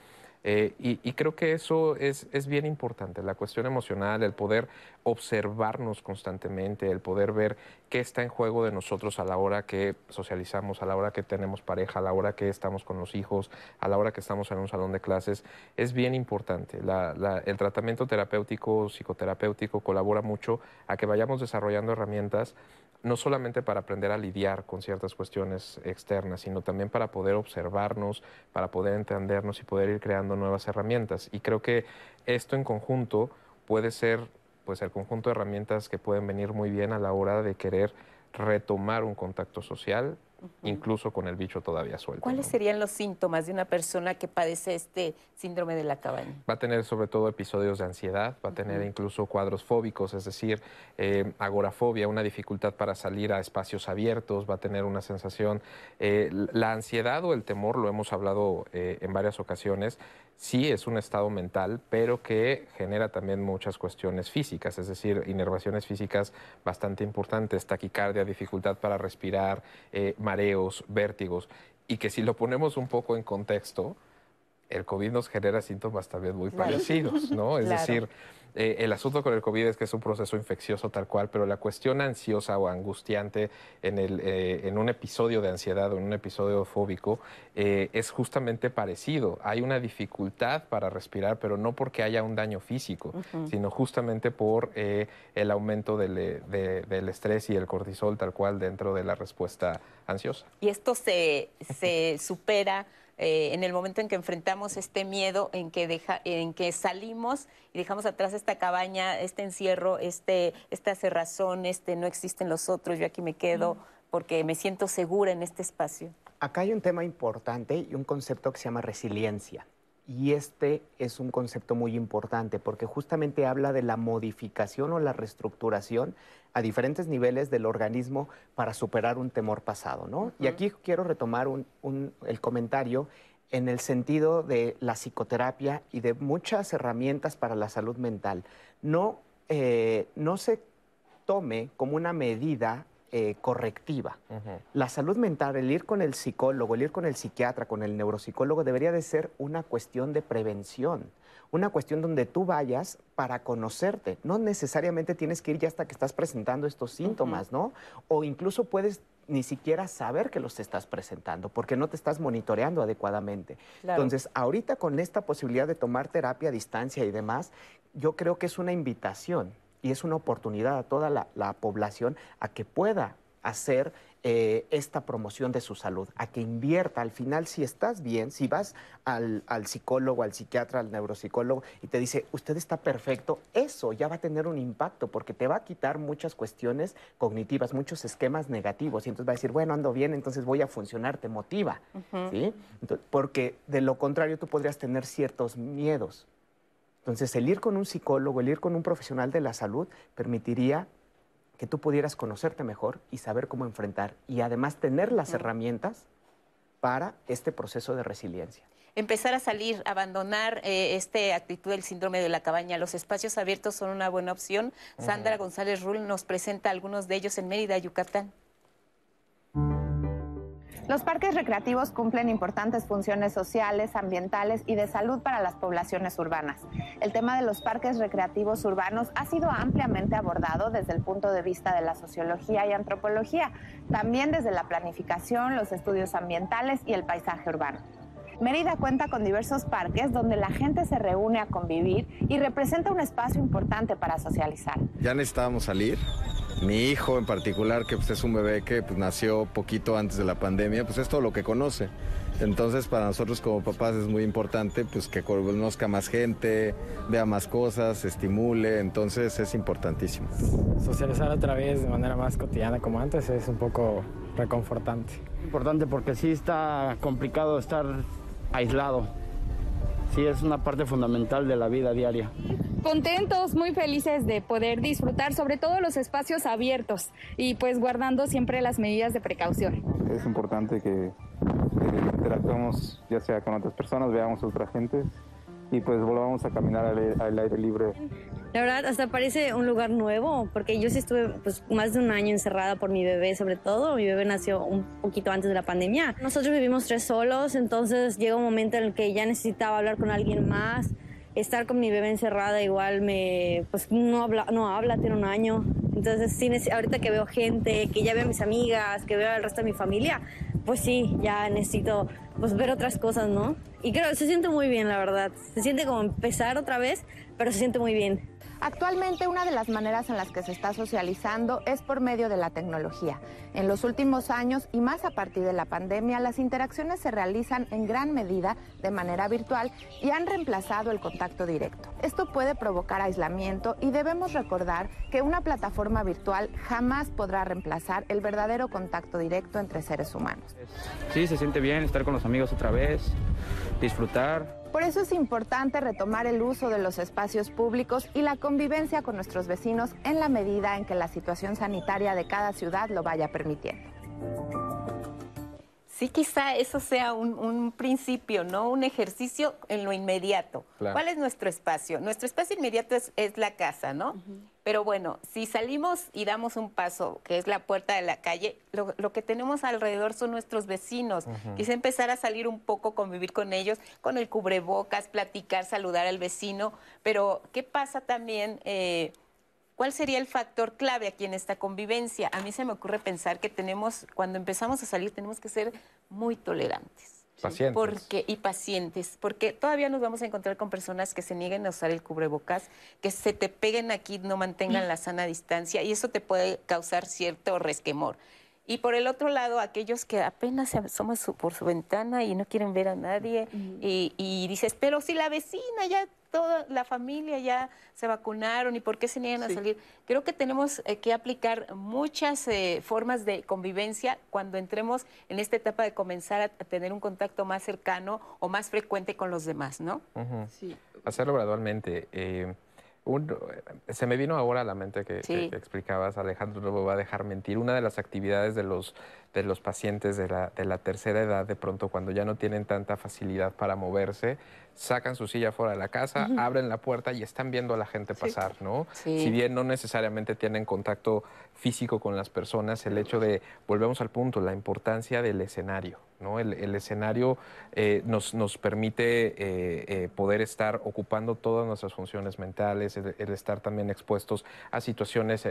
Eh, y, creo que eso es, es, bien importante, la cuestión emocional, el poder observarnos constantemente, el poder ver qué está en juego de nosotros a la hora que socializamos, a la hora que tenemos pareja, a la hora que estamos con los hijos, a la hora que estamos en un salón de clases, es bien importante. el tratamiento terapéutico, psicoterapéutico colabora mucho a que vayamos desarrollando herramientas no solamente para aprender a lidiar con ciertas cuestiones externas, sino también para poder observarnos, para poder entendernos y poder ir creando nuevas herramientas. Y creo que esto en conjunto puede ser pues el conjunto de herramientas que pueden venir muy bien a la hora de querer retomar un contacto social incluso con el bicho todavía suelto. ¿Cuáles serían los síntomas de una persona que padece este síndrome de la cabaña? Va a tener sobre todo episodios de ansiedad, va a tener incluso cuadros fóbicos, es decir, eh, agorafobia, una dificultad para salir a espacios abiertos, va a tener una sensación, eh, la ansiedad o el temor, lo hemos hablado eh, en varias ocasiones, sí es un estado mental, pero que genera también muchas cuestiones físicas, es decir, inervaciones físicas bastante importantes, taquicardia, dificultad para respirar, eh, mareos, vértigos, y que si lo ponemos un poco en contexto, el COVID nos genera síntomas también muy parecidos, ¿no? Es decir, eh, el asunto con el COVID es que es un proceso infeccioso tal cual, pero la cuestión ansiosa o angustiante en, el, eh, en un episodio de ansiedad o en un episodio fóbico eh, es justamente parecido. Hay una dificultad para respirar, pero no porque haya un daño físico, sino justamente por el aumento del, del, estrés y el cortisol tal cual dentro de la respuesta ansiosa. Y esto se, se supera eh, en el momento en que enfrentamos este miedo, en que, deja, en que salimos y dejamos atrás esta cabaña, este encierro, este, esta cerrazón, este no existen los otros, yo aquí me quedo porque me siento segura en este espacio. Acá hay un tema importante y un concepto que se llama resiliencia. Y este es un concepto muy importante porque justamente habla de la modificación o la reestructuración a diferentes niveles del organismo para superar un temor pasado, ¿no? Y aquí quiero retomar el comentario en el sentido de la psicoterapia y de muchas herramientas para la salud mental. No, eh, no se tome como una medida eh, correctiva. La salud mental, el ir con el psicólogo, el ir con el psiquiatra, con el neuropsicólogo, debería de ser una cuestión de prevención, una cuestión donde tú vayas para conocerte. No necesariamente tienes que ir ya hasta que estás presentando estos síntomas, ¿no? O incluso puedes ni siquiera saber que los estás presentando, porque no te estás monitoreando adecuadamente. Entonces, ahorita con esta posibilidad de tomar terapia a distancia y demás, yo creo que es una invitación y es una oportunidad a toda la, población a que pueda hacer eh, esta promoción de su salud, a que invierta. Al final, si estás bien, si vas al, psicólogo, al psiquiatra, al neuropsicólogo y te dice, usted está perfecto, eso ya va a tener un impacto porque te va a quitar muchas cuestiones cognitivas, muchos esquemas negativos. Y entonces va a decir, bueno, ando bien, entonces voy a funcionar, te motiva. ¿sí? porque de lo contrario, tú podrías tener ciertos miedos. Entonces, el ir con un psicólogo, el ir con un profesional de la salud, permitiría que tú pudieras conocerte mejor y saber cómo enfrentar y además tener las herramientas para este proceso de resiliencia. Empezar a salir, abandonar eh, esta actitud del síndrome de la cabaña. Los espacios abiertos son una buena opción. Sandra González Rull nos presenta algunos de ellos en Mérida, Yucatán. Los parques recreativos cumplen importantes funciones sociales, ambientales y de salud para las poblaciones urbanas. El tema de los parques recreativos urbanos ha sido ampliamente abordado desde el punto de vista de la sociología y antropología, también desde la planificación, los estudios ambientales y el paisaje urbano. Mérida cuenta con diversos parques donde la gente se reúne a convivir y representa un espacio importante para socializar. Ya necesitábamos salir, mi hijo en particular, que pues, es un bebé que pues, nació poquito antes de la pandemia, pues es todo lo que conoce. Entonces para nosotros como papás es muy importante pues que conozca más gente, vea más cosas, estimule, entonces es importantísimo. Socializar otra vez de manera más cotidiana como antes es un poco reconfortante. Importante porque sí está complicado estar aislado sí es una parte fundamental de la vida diaria. Contentos, muy felices de poder disfrutar sobre todo los espacios abiertos y pues guardando siempre las medidas de precaución. Es importante que, interactuemos ya sea con otras personas, veamos a otra gente y pues volvamos a caminar al, aire libre. La verdad, hasta parece un lugar nuevo, porque yo sí estuve pues, más de un año encerrada por mi bebé, sobre todo. Mi bebé nació un poquito antes de la pandemia. Nosotros vivimos tres solos, entonces llega un momento en el que ya necesitaba hablar con alguien más. Estar con mi bebé encerrada igual me, pues no habla, no habla, tiene un año. Entonces, sí, ahorita que veo gente, que ya veo a mis amigas, que veo al resto de mi familia, pues sí, ya necesito pues ver otras cosas, ¿no? Y creo, se siente muy bien, la verdad. Se siente como empezar otra vez, pero se siente muy bien. Actualmente una de las maneras en las que se está socializando es por medio de la tecnología. En los últimos años y más a partir de la pandemia, las interacciones se realizan en gran medida de manera virtual y han reemplazado el contacto directo. Esto puede provocar aislamiento y debemos recordar que una plataforma virtual jamás podrá reemplazar el verdadero contacto directo entre seres humanos. Sí, se siente bien estar con los amigos otra vez, disfrutar, por eso es importante retomar el uso de los espacios públicos y la convivencia con nuestros vecinos en la medida en que la situación sanitaria de cada ciudad lo vaya permitiendo. Sí, quizá eso sea un, principio, ¿no? Un ejercicio en lo inmediato. ¿Cuál es nuestro espacio? Nuestro espacio inmediato es, la casa, ¿no? Pero bueno, si salimos y damos un paso, que es la puerta de la calle, lo, que tenemos alrededor son nuestros vecinos. Quise empezar a salir un poco, convivir con ellos, con el cubrebocas, platicar, saludar al vecino. Pero, ¿qué pasa también? Eh, ¿Cuál sería el factor clave aquí en esta convivencia? A mí se me ocurre pensar que tenemos, cuando empezamos a salir, tenemos que ser muy tolerantes. Pacientes. Porque, y pacientes, porque todavía nos vamos a encontrar con personas que se nieguen a usar el cubrebocas, que se te peguen aquí, no mantengan la sana distancia, y eso te puede causar cierto resquemor. Y por el otro lado, aquellos que apenas se asoman por su ventana y no quieren ver a nadie, y, y, dices, pero si la vecina ya toda la familia ya se vacunaron y por qué se niegan a salir. Creo que tenemos eh, que aplicar muchas eh, formas de convivencia cuando entremos en esta etapa de comenzar a, tener un contacto más cercano o más frecuente con los demás, ¿no? Sí. Hacerlo gradualmente. Eh, se me vino ahora a la mente que, explicabas, Alejandro, no me va a dejar mentir. Una de las actividades de los, de los pacientes de la, de la tercera edad, de pronto, cuando ya no tienen tanta facilidad para moverse, sacan su silla fuera de la casa, abren la puerta y están viendo a la gente pasar, ¿no? Si bien no necesariamente tienen contacto físico con las personas, el hecho de, volvemos al punto, la importancia del escenario, ¿no? El, escenario eh, nos, nos, permite eh, eh, poder estar ocupando todas nuestras funciones mentales, el, estar también expuestos a situaciones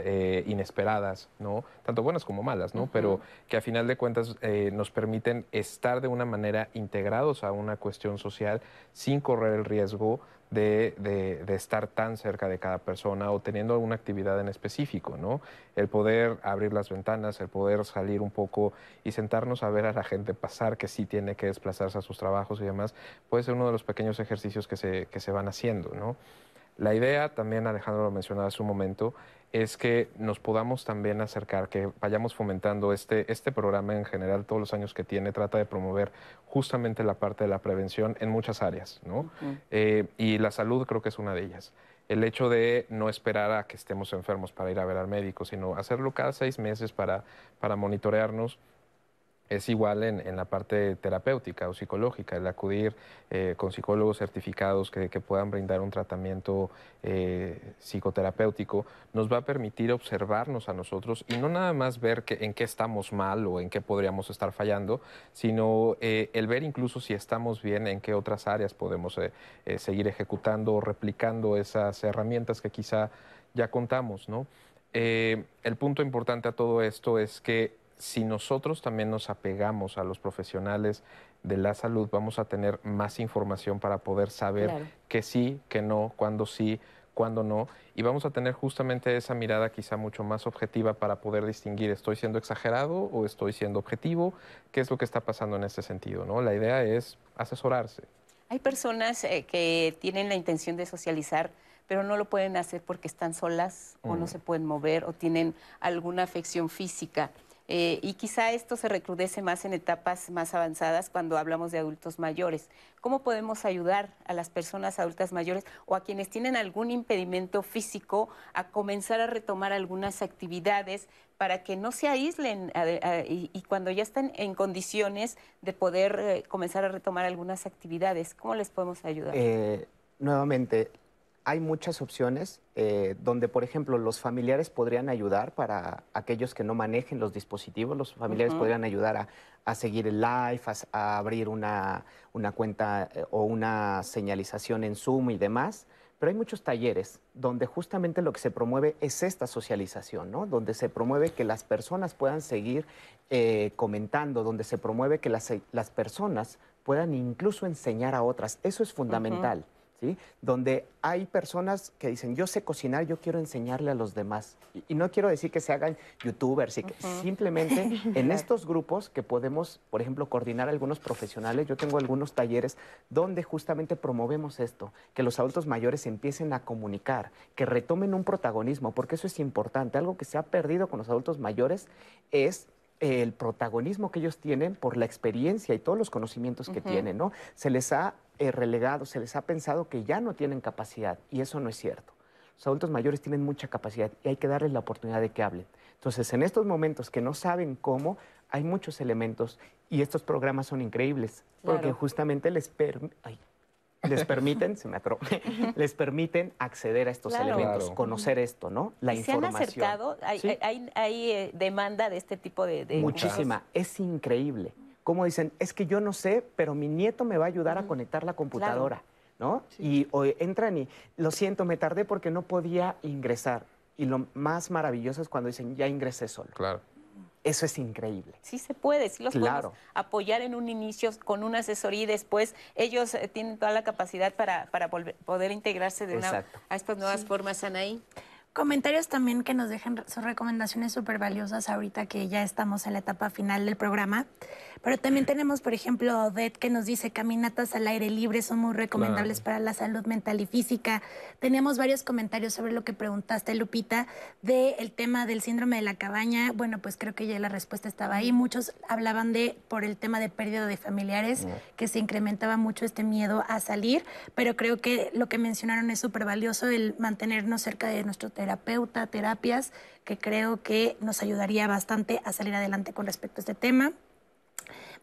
inesperadas, ¿no? Tanto buenas como malas, ¿no? Pero que a final de cuentas nos permiten estar de una manera integrados a una cuestión social sin correr el riesgo de, estar tan cerca de cada persona o teniendo alguna actividad en específico, ¿no? El poder abrir las ventanas, el poder salir un poco y sentarnos a ver a la gente pasar, que sí tiene que desplazarse a sus trabajos y demás, puede ser uno de los pequeños ejercicios que se, que se van haciendo, ¿no? La idea, también Alejandro lo mencionaba hace un momento, es que nos podamos también acercar, que vayamos fomentando este, este programa en general, todos los años que tiene, trata de promover justamente la parte de la prevención en muchas áreas, ¿no? Eh, y la salud creo que es una de ellas. El hecho de no esperar a que estemos enfermos para ir a ver al médico, sino hacerlo cada seis meses para, para monitorearnos es igual en, la parte terapéutica o psicológica, el acudir eh, con psicólogos certificados que, puedan brindar un tratamiento eh, psicoterapéutico, nos va a permitir observarnos a nosotros y no nada más ver que, en qué estamos mal o en qué podríamos estar fallando, sino eh, el ver incluso si estamos bien, en qué otras áreas podemos seguir ejecutando o replicando esas herramientas que quizá ya contamos. ¿no? el punto importante a todo esto es que si nosotros también nos apegamos a los profesionales de la salud, vamos a tener más información para poder saber que sí, que no, cuándo sí, cuándo no, y vamos a tener justamente esa mirada quizá mucho más objetiva para poder distinguir, ¿estoy siendo exagerado o estoy siendo objetivo? ¿Qué es lo que está pasando en ese sentido? ¿no? La idea es asesorarse. Hay personas eh, que tienen la intención de socializar, pero no lo pueden hacer porque están solas o no mm. se pueden mover o tienen alguna afección física. Eh, y quizá esto se recrudece más en etapas más avanzadas cuando hablamos de adultos mayores. ¿Cómo podemos ayudar a las personas adultas mayores o a quienes tienen algún impedimento físico a comenzar a retomar algunas actividades para que no se aíslen y, cuando ya están en condiciones de poder eh, comenzar a retomar algunas actividades? ¿Cómo les podemos ayudar? Eh, nuevamente, hay muchas opciones eh, donde, por ejemplo, los familiares podrían ayudar para aquellos que no manejen los dispositivos. Los familiares podrían ayudar a, seguir el live, a, abrir una, cuenta eh, o una señalización en Zoom y demás. Pero hay muchos talleres donde justamente lo que se promueve es esta socialización, ¿no? Donde se promueve que las personas puedan seguir eh, comentando, donde se promueve que las, personas puedan incluso enseñar a otras. Eso es fundamental. Donde hay personas que dicen, yo sé cocinar, yo quiero enseñarle a los demás. Y, no quiero decir que se hagan youtubers, y simplemente <laughs> en estos grupos que podemos, por ejemplo, coordinar algunos profesionales, yo tengo algunos talleres donde justamente promovemos esto, que los adultos mayores empiecen a comunicar, que retomen un protagonismo, porque eso es importante. Algo que se ha perdido con los adultos mayores es el protagonismo que ellos tienen por la experiencia y todos los conocimientos que tienen, ¿no? Se les ha eh, relegado, se les ha pensado que ya no tienen capacidad y eso no es cierto. Los adultos mayores tienen mucha capacidad y hay que darles la oportunidad de que hablen. Entonces, en estos momentos que no saben cómo, hay muchos elementos y estos programas son increíbles porque justamente les permiten les permiten, se me <laughs> les permiten acceder a estos elementos, conocer esto, ¿no? La información. ¿Se han acercado? ¿Hay, hay, eh, demanda de este tipo de, Muchísima. Es increíble. Como dicen, es que yo no sé, pero mi nieto me va a ayudar a conectar la computadora, ¿no? Y entran y, lo siento, me tardé porque no podía ingresar. Y lo más maravilloso es cuando dicen, ya ingresé solo. Claro. Eso es increíble. Sí se puede, sí los podemos apoyar en un inicio con una asesoría y después ellos eh, tienen toda la capacidad para, para poder integrarse de una, a estas nuevas formas, Anaí. Comentarios también que nos dejen sus recomendaciones súper valiosas ahorita que ya estamos en la etapa final del programa. Pero también tenemos, por ejemplo, a Odette que nos dice caminatas al aire libre son muy recomendables para la salud mental y física. Tenemos varios comentarios sobre lo que preguntaste, Lupita, del tema del síndrome de la cabaña. Bueno, pues creo que ya la respuesta estaba ahí. Muchos hablaban de, por el tema de pérdida de familiares, que se incrementaba mucho este miedo a salir, pero creo que lo que mencionaron es súper valioso, el mantenernos cerca de nuestro terapeuta, terapias, que creo que nos ayudaría bastante a salir adelante con respecto a este tema.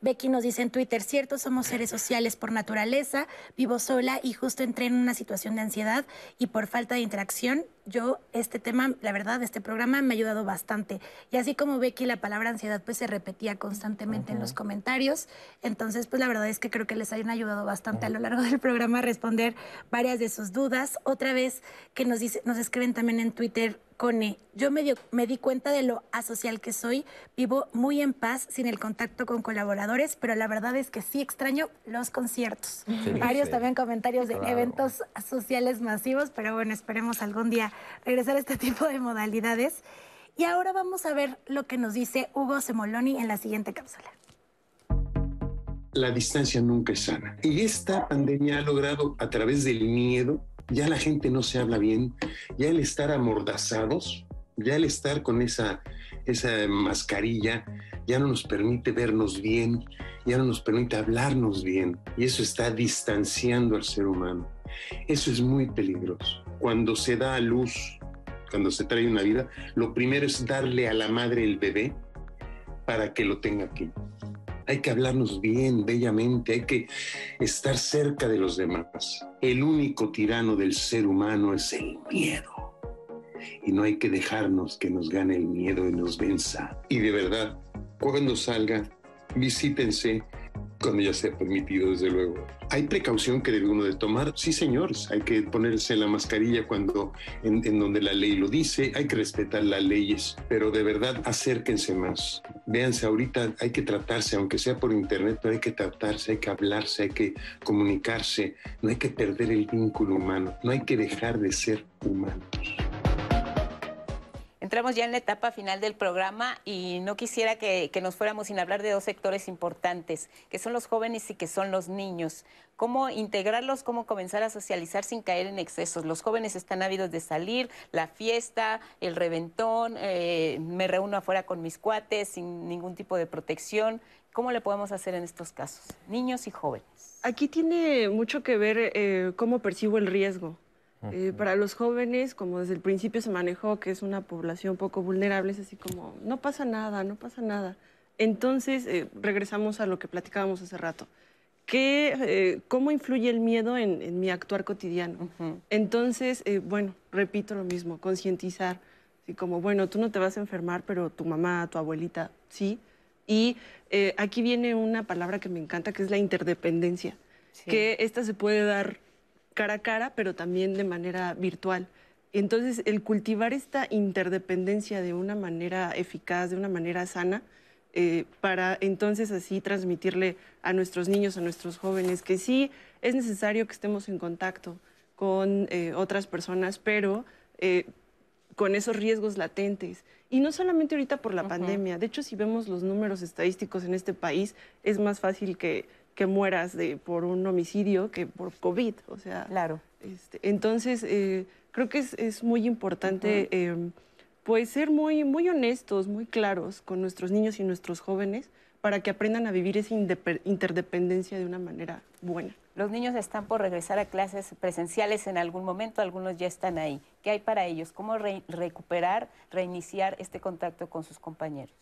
Becky nos dice en Twitter, cierto, somos seres sociales por naturaleza, vivo sola y justo entré en una situación de ansiedad y por falta de interacción, yo este tema, la verdad, este programa me ha ayudado bastante. Y así como Becky, la palabra ansiedad pues se repetía constantemente en los comentarios, entonces pues la verdad es que creo que les hayan ayudado bastante a lo largo del programa a responder varias de sus dudas. Otra vez que nos, dice, nos escriben también en Twitter, Cone, yo me, me, di cuenta de lo asocial que soy, vivo muy en paz sin el contacto con colaboradores, pero la verdad es que sí extraño los conciertos. Varios también comentarios de eventos sociales masivos, pero bueno, esperemos algún día regresar a este <laughs> tipo de modalidades. Y ahora vamos a ver lo que nos dice Hugo Semoloni en la siguiente cápsula. La distancia nunca es sana. Y esta pandemia ha logrado, a través del miedo, ya la gente no se habla bien, ya el estar amordazados, ya el estar con esa, esa mascarilla, ya no nos permite vernos bien, ya no nos permite hablarnos bien. Y eso está distanciando al ser humano. Eso es muy peligroso. Cuando se da a luz, cuando se trae una vida, lo primero es darle a la madre el bebé para que lo tenga aquí. Hay que hablarnos bien, bellamente, hay que estar cerca de los demás. El único tirano del ser humano es el miedo. Y no hay que dejarnos que nos gane el miedo y nos venza. Y de verdad, cuando salga, visítense, cuando ya sea permitido, desde luego. ¿Hay precaución que debe uno de tomar? Sí, señores, hay que ponerse la mascarilla cuando en, donde la ley lo dice, hay que respetar las leyes, pero de verdad acérquense más. Véanse, ahorita hay que tratarse, aunque sea por internet, pero hay que tratarse, hay que hablarse, hay que comunicarse, no hay que perder el vínculo humano, no hay que dejar de ser humanos. Entramos ya en la etapa final del programa y no quisiera que, nos fuéramos sin hablar de dos sectores importantes, que son los jóvenes y que son los niños. ¿Cómo integrarlos, cómo comenzar a socializar sin caer en excesos? Los jóvenes están ávidos de salir, la fiesta, el reventón, eh, me reúno afuera con mis cuates sin ningún tipo de protección. ¿Cómo le podemos hacer en estos casos? Niños y jóvenes. Aquí tiene mucho que ver eh, cómo percibo el riesgo. Eh, para los jóvenes, como desde el principio se manejó que es una población poco vulnerable, es así como, no pasa nada, no pasa nada. Entonces, eh, regresamos a lo que platicábamos hace rato. ¿Qué, eh, ¿Cómo influye el miedo en, mi actuar cotidiano? Entonces, bueno, repito lo mismo, concientizar. Así como, bueno, tú no te vas a enfermar, pero tu mamá, tu abuelita, sí. Y aquí viene una palabra que me encanta, que es la interdependencia. Que esta se puede dar cara a cara, pero también de manera virtual. Entonces, el cultivar esta interdependencia de una manera eficaz, de una manera sana, eh, para entonces así transmitirle a nuestros niños, a nuestros jóvenes, que sí es necesario que estemos en contacto con eh, otras personas, pero eh, con esos riesgos latentes. Y no solamente ahorita por la pandemia, de hecho si vemos los números estadísticos en este país, es más fácil que que mueras de, por un homicidio que por COVID. O sea, claro. Este, entonces, eh, creo que es, muy importante em, pues ser muy, muy honestos, muy claros con nuestros niños y nuestros jóvenes para que aprendan a vivir esa interdependencia de una manera buena. Los niños están por regresar a clases presenciales en algún momento, algunos ya están ahí. ¿Qué hay para ellos? ¿Cómo recuperar, reiniciar este contacto con sus compañeros?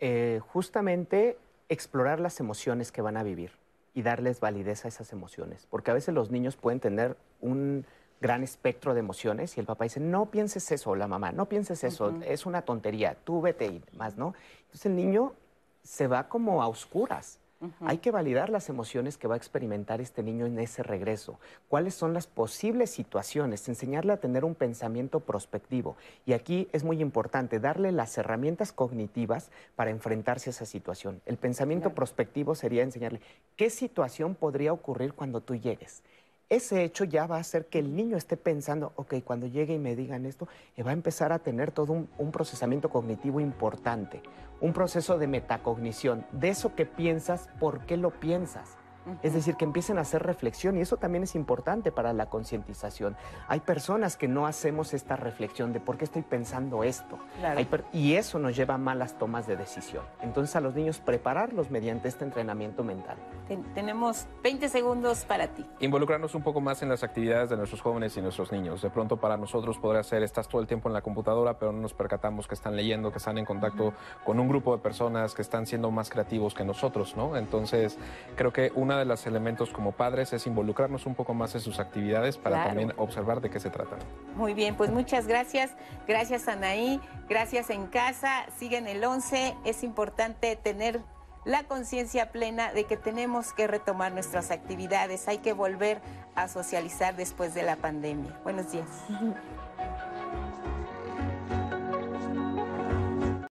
Eh, justamente explorar las emociones que van a vivir y darles validez a esas emociones. Porque a veces los niños pueden tener un gran espectro de emociones y el papá dice, no pienses eso, la mamá, no pienses eso, es una tontería, tú vete y más, ¿no? Entonces el niño se va como a oscuras. Hay que validar las emociones que va a experimentar este niño en ese regreso. ¿Cuáles son las posibles situaciones? Enseñarle a tener un pensamiento prospectivo. Y aquí es muy importante darle las herramientas cognitivas para enfrentarse a esa situación. El pensamiento prospectivo sería enseñarle qué situación podría ocurrir cuando tú llegues ese hecho ya va a hacer que el niño esté pensando, ok, cuando llegue y me digan esto, eh, va a empezar a tener todo un, procesamiento cognitivo importante, un proceso de metacognición, de eso que piensas, ¿por qué lo piensas? Es decir, que empiecen a hacer reflexión y eso también es importante para la concientización. Hay personas que no hacemos esta reflexión de por qué estoy pensando esto. y eso nos lleva a malas tomas de decisión. Entonces a los niños prepararlos mediante este entrenamiento mental. tenemos 20 segundos para ti. Involucrarnos un poco más en las actividades de nuestros jóvenes y nuestros niños. De pronto para nosotros podría ser, estás todo el tiempo en la computadora, pero no nos percatamos que están leyendo, que están en contacto con un grupo de personas que están siendo más creativos que nosotros, ¿no? Entonces creo que una de los elementos como padres es involucrarnos un poco más en sus actividades para también observar de qué se trata. Muy bien, pues muchas gracias. Gracias Anaí, gracias en casa. Siguen el 11. Es importante tener la conciencia plena de que tenemos que retomar nuestras actividades. Hay que volver a socializar después de la pandemia. Buenos días. <laughs>